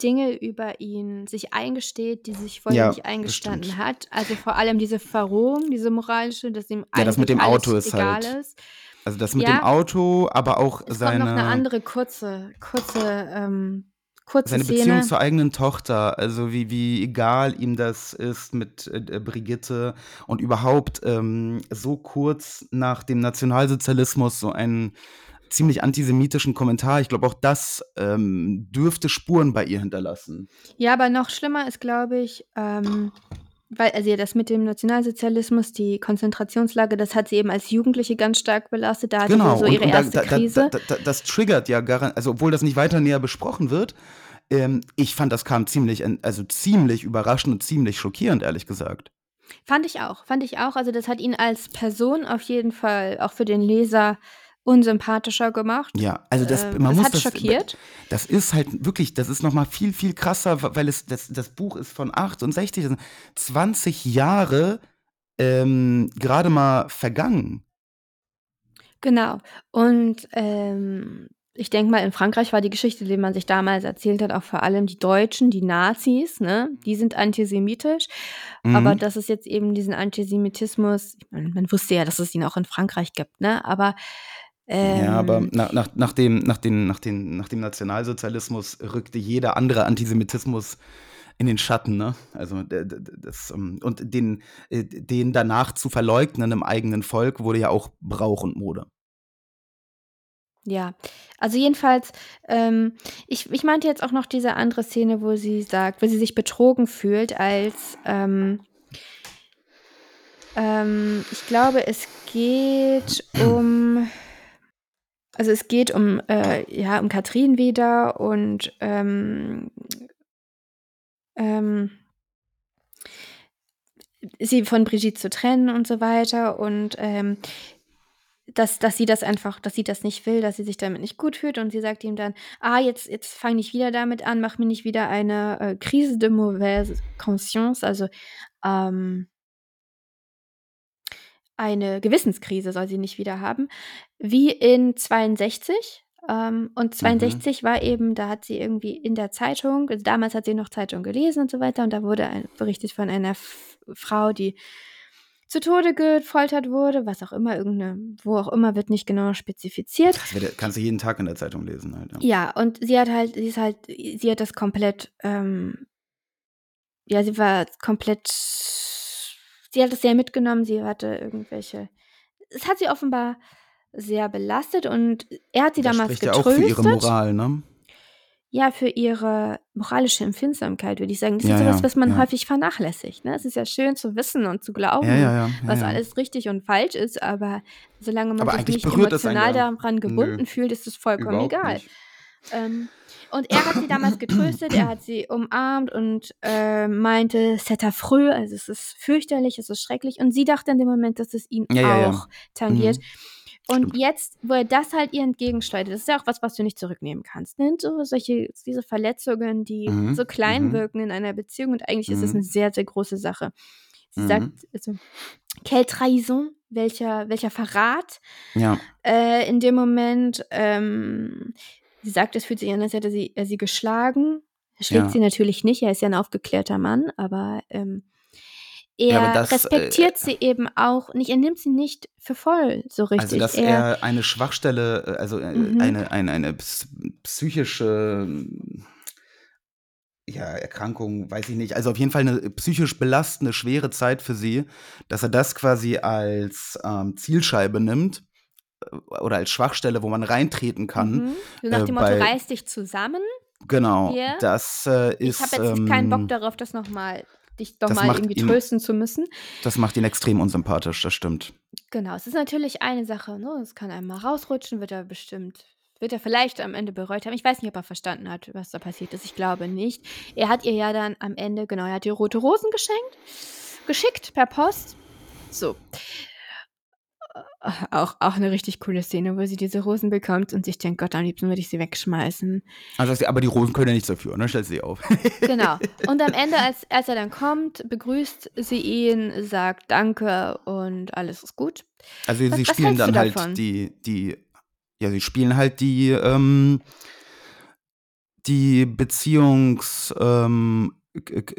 Dinge über ihn sich eingesteht, die sie sich vorher Ja, nicht eingestanden hat. Also vor allem diese Verrohung, diese moralische, dass ihm Ja, das mit dem alles Auto ist egal halt ist. Also das mit Ja. dem Auto, aber auch Es kommt noch eine seine, andere kurze, kurze, ähm, kurze seine Szene. Beziehung zur eigenen Tochter, also wie, wie egal ihm das ist mit äh, äh, Brigitte und überhaupt ähm, so kurz nach dem Nationalsozialismus so einen ziemlich antisemitischen Kommentar. Ich glaube, auch das ähm, dürfte Spuren bei ihr hinterlassen. Ja, aber noch schlimmer ist, glaube ich, ähm, weil, also ja, das mit dem Nationalsozialismus, die Konzentrationslage, das hat sie eben als Jugendliche ganz stark belastet. Da hatte Genau, sie so und, ihre und erste da, da, Krise. da, da, das triggert ja garantiert, also obwohl das nicht weiter näher besprochen wird, ähm, ich fand, das kam ziemlich, also ziemlich überraschend und ziemlich schockierend, ehrlich gesagt. Fand ich auch, fand ich auch. Also das hat ihn als Person auf jeden Fall auch für den Leser unsympathischer gemacht. Ja, also das, Ähm, man es muss hat das, schockiert. das ist halt wirklich, das ist nochmal viel, viel krasser, weil es, das, das Buch ist von 68, das sind 20 Jahre ähm, gerade mal vergangen. Genau. Und ähm, ich denke mal, in Frankreich war die Geschichte, die man sich damals erzählt hat, auch vor allem die Deutschen, die Nazis, ne? Die sind antisemitisch. Aber Mhm. dass es jetzt eben diesen Antisemitismus, ich meine, man wusste ja, dass es ihn auch in Frankreich gibt, ne? Aber Ja, aber ähm, nach, nach, nach, dem, nach, den, nach, den, nach dem Nationalsozialismus rückte jeder andere Antisemitismus in den Schatten, ne? Also das, ähm, und den, äh, den danach zu verleugnen im eigenen Volk wurde ja auch Brauch und Mode. ja, also jedenfalls, ähm, ich, ich meinte jetzt auch noch diese andere Szene, wo sie sagt, wo sie sich betrogen fühlt, als ähm, ähm, ich glaube, es geht um, also es geht um, äh, ja, um Katrin wieder und ähm, ähm, sie von Brigitte zu trennen und so weiter und ähm, dass, dass sie das einfach, dass sie das nicht will, dass sie sich damit nicht gut fühlt und sie sagt ihm dann, ah, jetzt, jetzt fang nicht wieder damit an, mach mir nicht wieder eine äh, Krise de mauvaise conscience, also ähm, eine Gewissenskrise soll sie nicht wieder haben, wie in 62. Ähm, und 62 war eben, da hat sie irgendwie in der Zeitung, also damals hat sie noch Zeitung gelesen und so weiter, und da wurde ein, berichtet von einer F Frau, die zu Tode gefoltert wurde, was auch immer, irgendeine, wo auch immer, wird nicht genau spezifiziert. Das kannst du jeden Tag in der Zeitung lesen. Halt, ja. Ja, und sie hat halt, sie ist halt, sie hat das komplett, ähm, ja, sie war komplett, sie hat es sehr mitgenommen, sie hatte irgendwelche, es hat sie offenbar sehr belastet und er hat sie Das damals spricht ja auch getröstet. für ihre Moral, ne? Ja, für ihre moralische Empfindsamkeit, würde ich sagen. Das Ja, ist sowas, ja, was man ja. häufig vernachlässigt. Ne? Es ist ja schön zu wissen und zu glauben, Ja, was alles richtig und falsch ist, aber solange man Aber sich nicht emotional daran gebunden Nö, fühlt, ist es vollkommen egal. nicht. Ähm, und er hat sie damals getröstet, er hat sie umarmt und äh, meinte, c'est affreux, also es ist fürchterlich, es ist schrecklich. Und sie dachte in dem Moment, dass es ihn Ja, ja, ja. auch tangiert. Mhm. Und Stimmt. jetzt, wo er das halt ihr entgegensteuert, das ist ja auch was, was du nicht zurücknehmen kannst. Ne? So solche, diese Verletzungen, die Mhm, so klein mhm. wirken in einer Beziehung und eigentlich ist es Mhm. eine sehr, sehr große Sache. Sie Mhm. sagt, also, quelle trahison, welcher, welcher Verrat Ja, äh, in dem Moment. Ähm, sie sagt, es fühlt sich an, als hätte sie, er sie geschlagen. Er schlägt Ja. sie natürlich nicht, er ist ja ein aufgeklärter Mann, aber ähm, er Ja, aber das, äh, respektiert sie eben auch nicht, er nimmt sie nicht für voll so richtig. also dass er eine Schwachstelle, äh, also äh, Mhm. eine, eine, eine ps- psychische ja, Erkrankung, weiß ich nicht, also auf jeden Fall eine psychisch belastende, schwere Zeit für sie, dass er das quasi als ähm, Zielscheibe nimmt äh, oder als Schwachstelle, wo man reintreten kann. Mhm. So nach äh, dem Motto, bei- reiß dich zusammen. Genau, Hier. das äh, Ich ist. habe jetzt keinen Bock ähm, darauf, das nochmal, dich nochmal macht irgendwie ihn- trösten zu müssen. Das macht ihn extrem unsympathisch, das stimmt. Genau, es ist natürlich eine Sache, ne? Es kann einmal rausrutschen, wird er bestimmt wird er vielleicht am Ende bereut haben. Ich weiß nicht, ob er verstanden hat, was da passiert ist. Ich glaube nicht. Er hat ihr ja dann am Ende, genau, er hat ihr rote Rosen geschenkt, geschickt per Post. So. Auch, auch eine richtig coole Szene, wo sie diese Rosen bekommt und sich denkt, Gott, am liebsten würde ich sie wegschmeißen. Also, sagt sie, aber die Rosen können ja nichts dafür, ne? Stellt sie auf. Genau. Und am Ende, als, als er dann kommt, begrüßt sie ihn, sagt Danke und alles ist gut. Also Was- sie spielen dann halt davon? die, die, ja, sie spielen halt die, ähm, die Beziehungskrise ähm,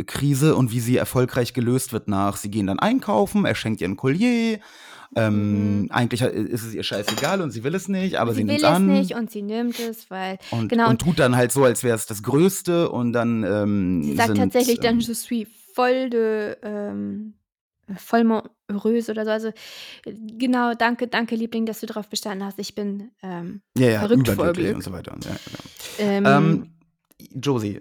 Krise und wie sie erfolgreich gelöst wird nach. Sie gehen dann einkaufen, er schenkt ihr ein Collier. Ähm, Mhm. Eigentlich ist es ihr scheißegal und sie will es nicht, aber sie, sie will nimmt es es an. nicht und sie nimmt es, weil und, genau, und tut dann halt so, als wäre es das Größte und dann ähm, sie sagt sind, tatsächlich dann, ähm, je suis voll de, ähm, vollment heureuse oder so. Also äh, genau, danke, danke Liebling, dass du darauf bestanden hast. Ich bin ähm, ja, ja, verrückt vor Glück. und so weiter. Und, ja, ja. ähm, Ähm, Josie,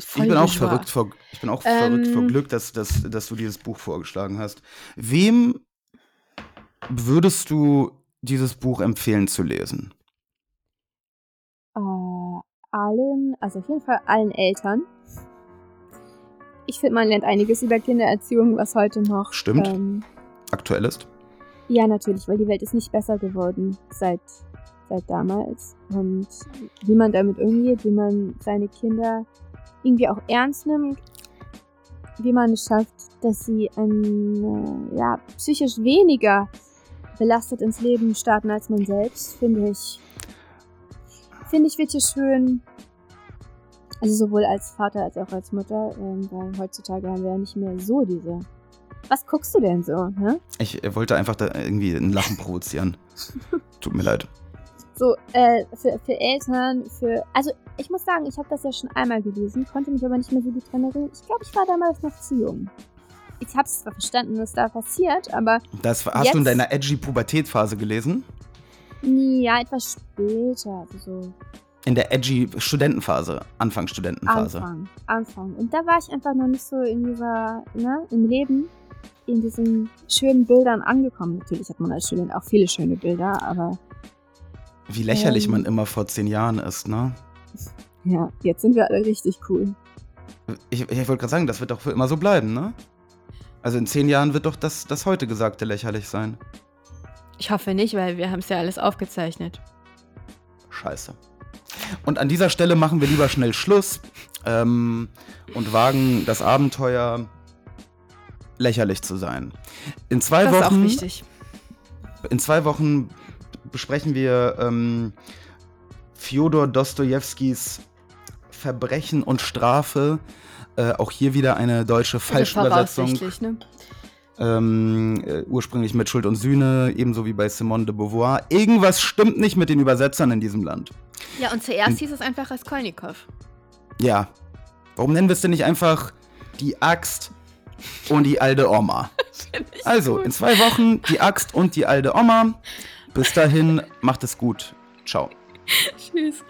voll Ich bin auch verrückt vor, ich bin auch verrückt vor Ähm. Glück, dass, dass, dass du dieses Buch vorgeschlagen hast. Wem würdest du dieses Buch empfehlen zu lesen? Äh, allen, also auf jeden Fall allen Eltern. Ich finde, man lernt einiges über Kindererziehung, was heute noch. Stimmt. Ähm, Aktuell ist? ja, natürlich, weil die Welt ist nicht besser geworden seit, seit damals. Und wie man damit umgeht, wie man seine Kinder irgendwie auch ernst nimmt, wie man es schafft, dass sie ein, äh, ja, psychisch weniger belastet ins Leben starten als man selbst, finde ich, finde ich wirklich schön. Also sowohl als Vater als auch als Mutter, ähm, weil heutzutage haben wir ja nicht mehr so diese. Was guckst du denn so? Hä? Ich äh, wollte einfach da irgendwie ein Lachen provozieren. Tut mir leid. So, äh, für, für Eltern, für. Also, ich muss sagen, ich habe das ja schon einmal gelesen, konnte mich aber nicht mehr so gut dran erinnern. Ich glaube, ich war damals noch zu jung. Ich habe es zwar verstanden, was da passiert, aber Das hast du in deiner edgy Pubertätphase gelesen? ja, etwas später. Also so In der edgy Studentenphase, Anfang Studentenphase. Anfang. Anfang. Und da war ich einfach noch nicht so in dieser, ne, im Leben, in diesen schönen Bildern angekommen. Natürlich hat man als Student auch viele schöne Bilder, aber Wie lächerlich Ähm. man immer vor zehn Jahren ist, ne? ja, jetzt sind wir alle richtig cool. Ich, ich wollte gerade sagen, das wird doch für immer so bleiben, ne? Also in zehn Jahren wird doch das, das heute Gesagte lächerlich sein. Ich hoffe nicht, weil wir haben es ja alles aufgezeichnet. Scheiße. Und an dieser Stelle machen wir lieber schnell Schluss ähm, und wagen das Abenteuer, lächerlich zu sein. In zwei Das ist auch Wochen, wichtig. in zwei Wochen besprechen wir ähm, Fjodor Dostojewskis Verbrechen und Strafe. Äh, auch hier wieder eine deutsche Falschübersetzung. ne? Ähm, äh, ursprünglich mit Schuld und Sühne, ebenso wie bei Simone de Beauvoir. Irgendwas stimmt nicht mit den Übersetzern in diesem Land. Ja, und zuerst hieß es einfach Raskolnikow. Ja. Warum nennen wir es denn nicht einfach die Axt und die alte Oma? Also, in zwei Wochen die Axt und die alte Oma. Bis dahin, macht es gut. Ciao. Tschüss.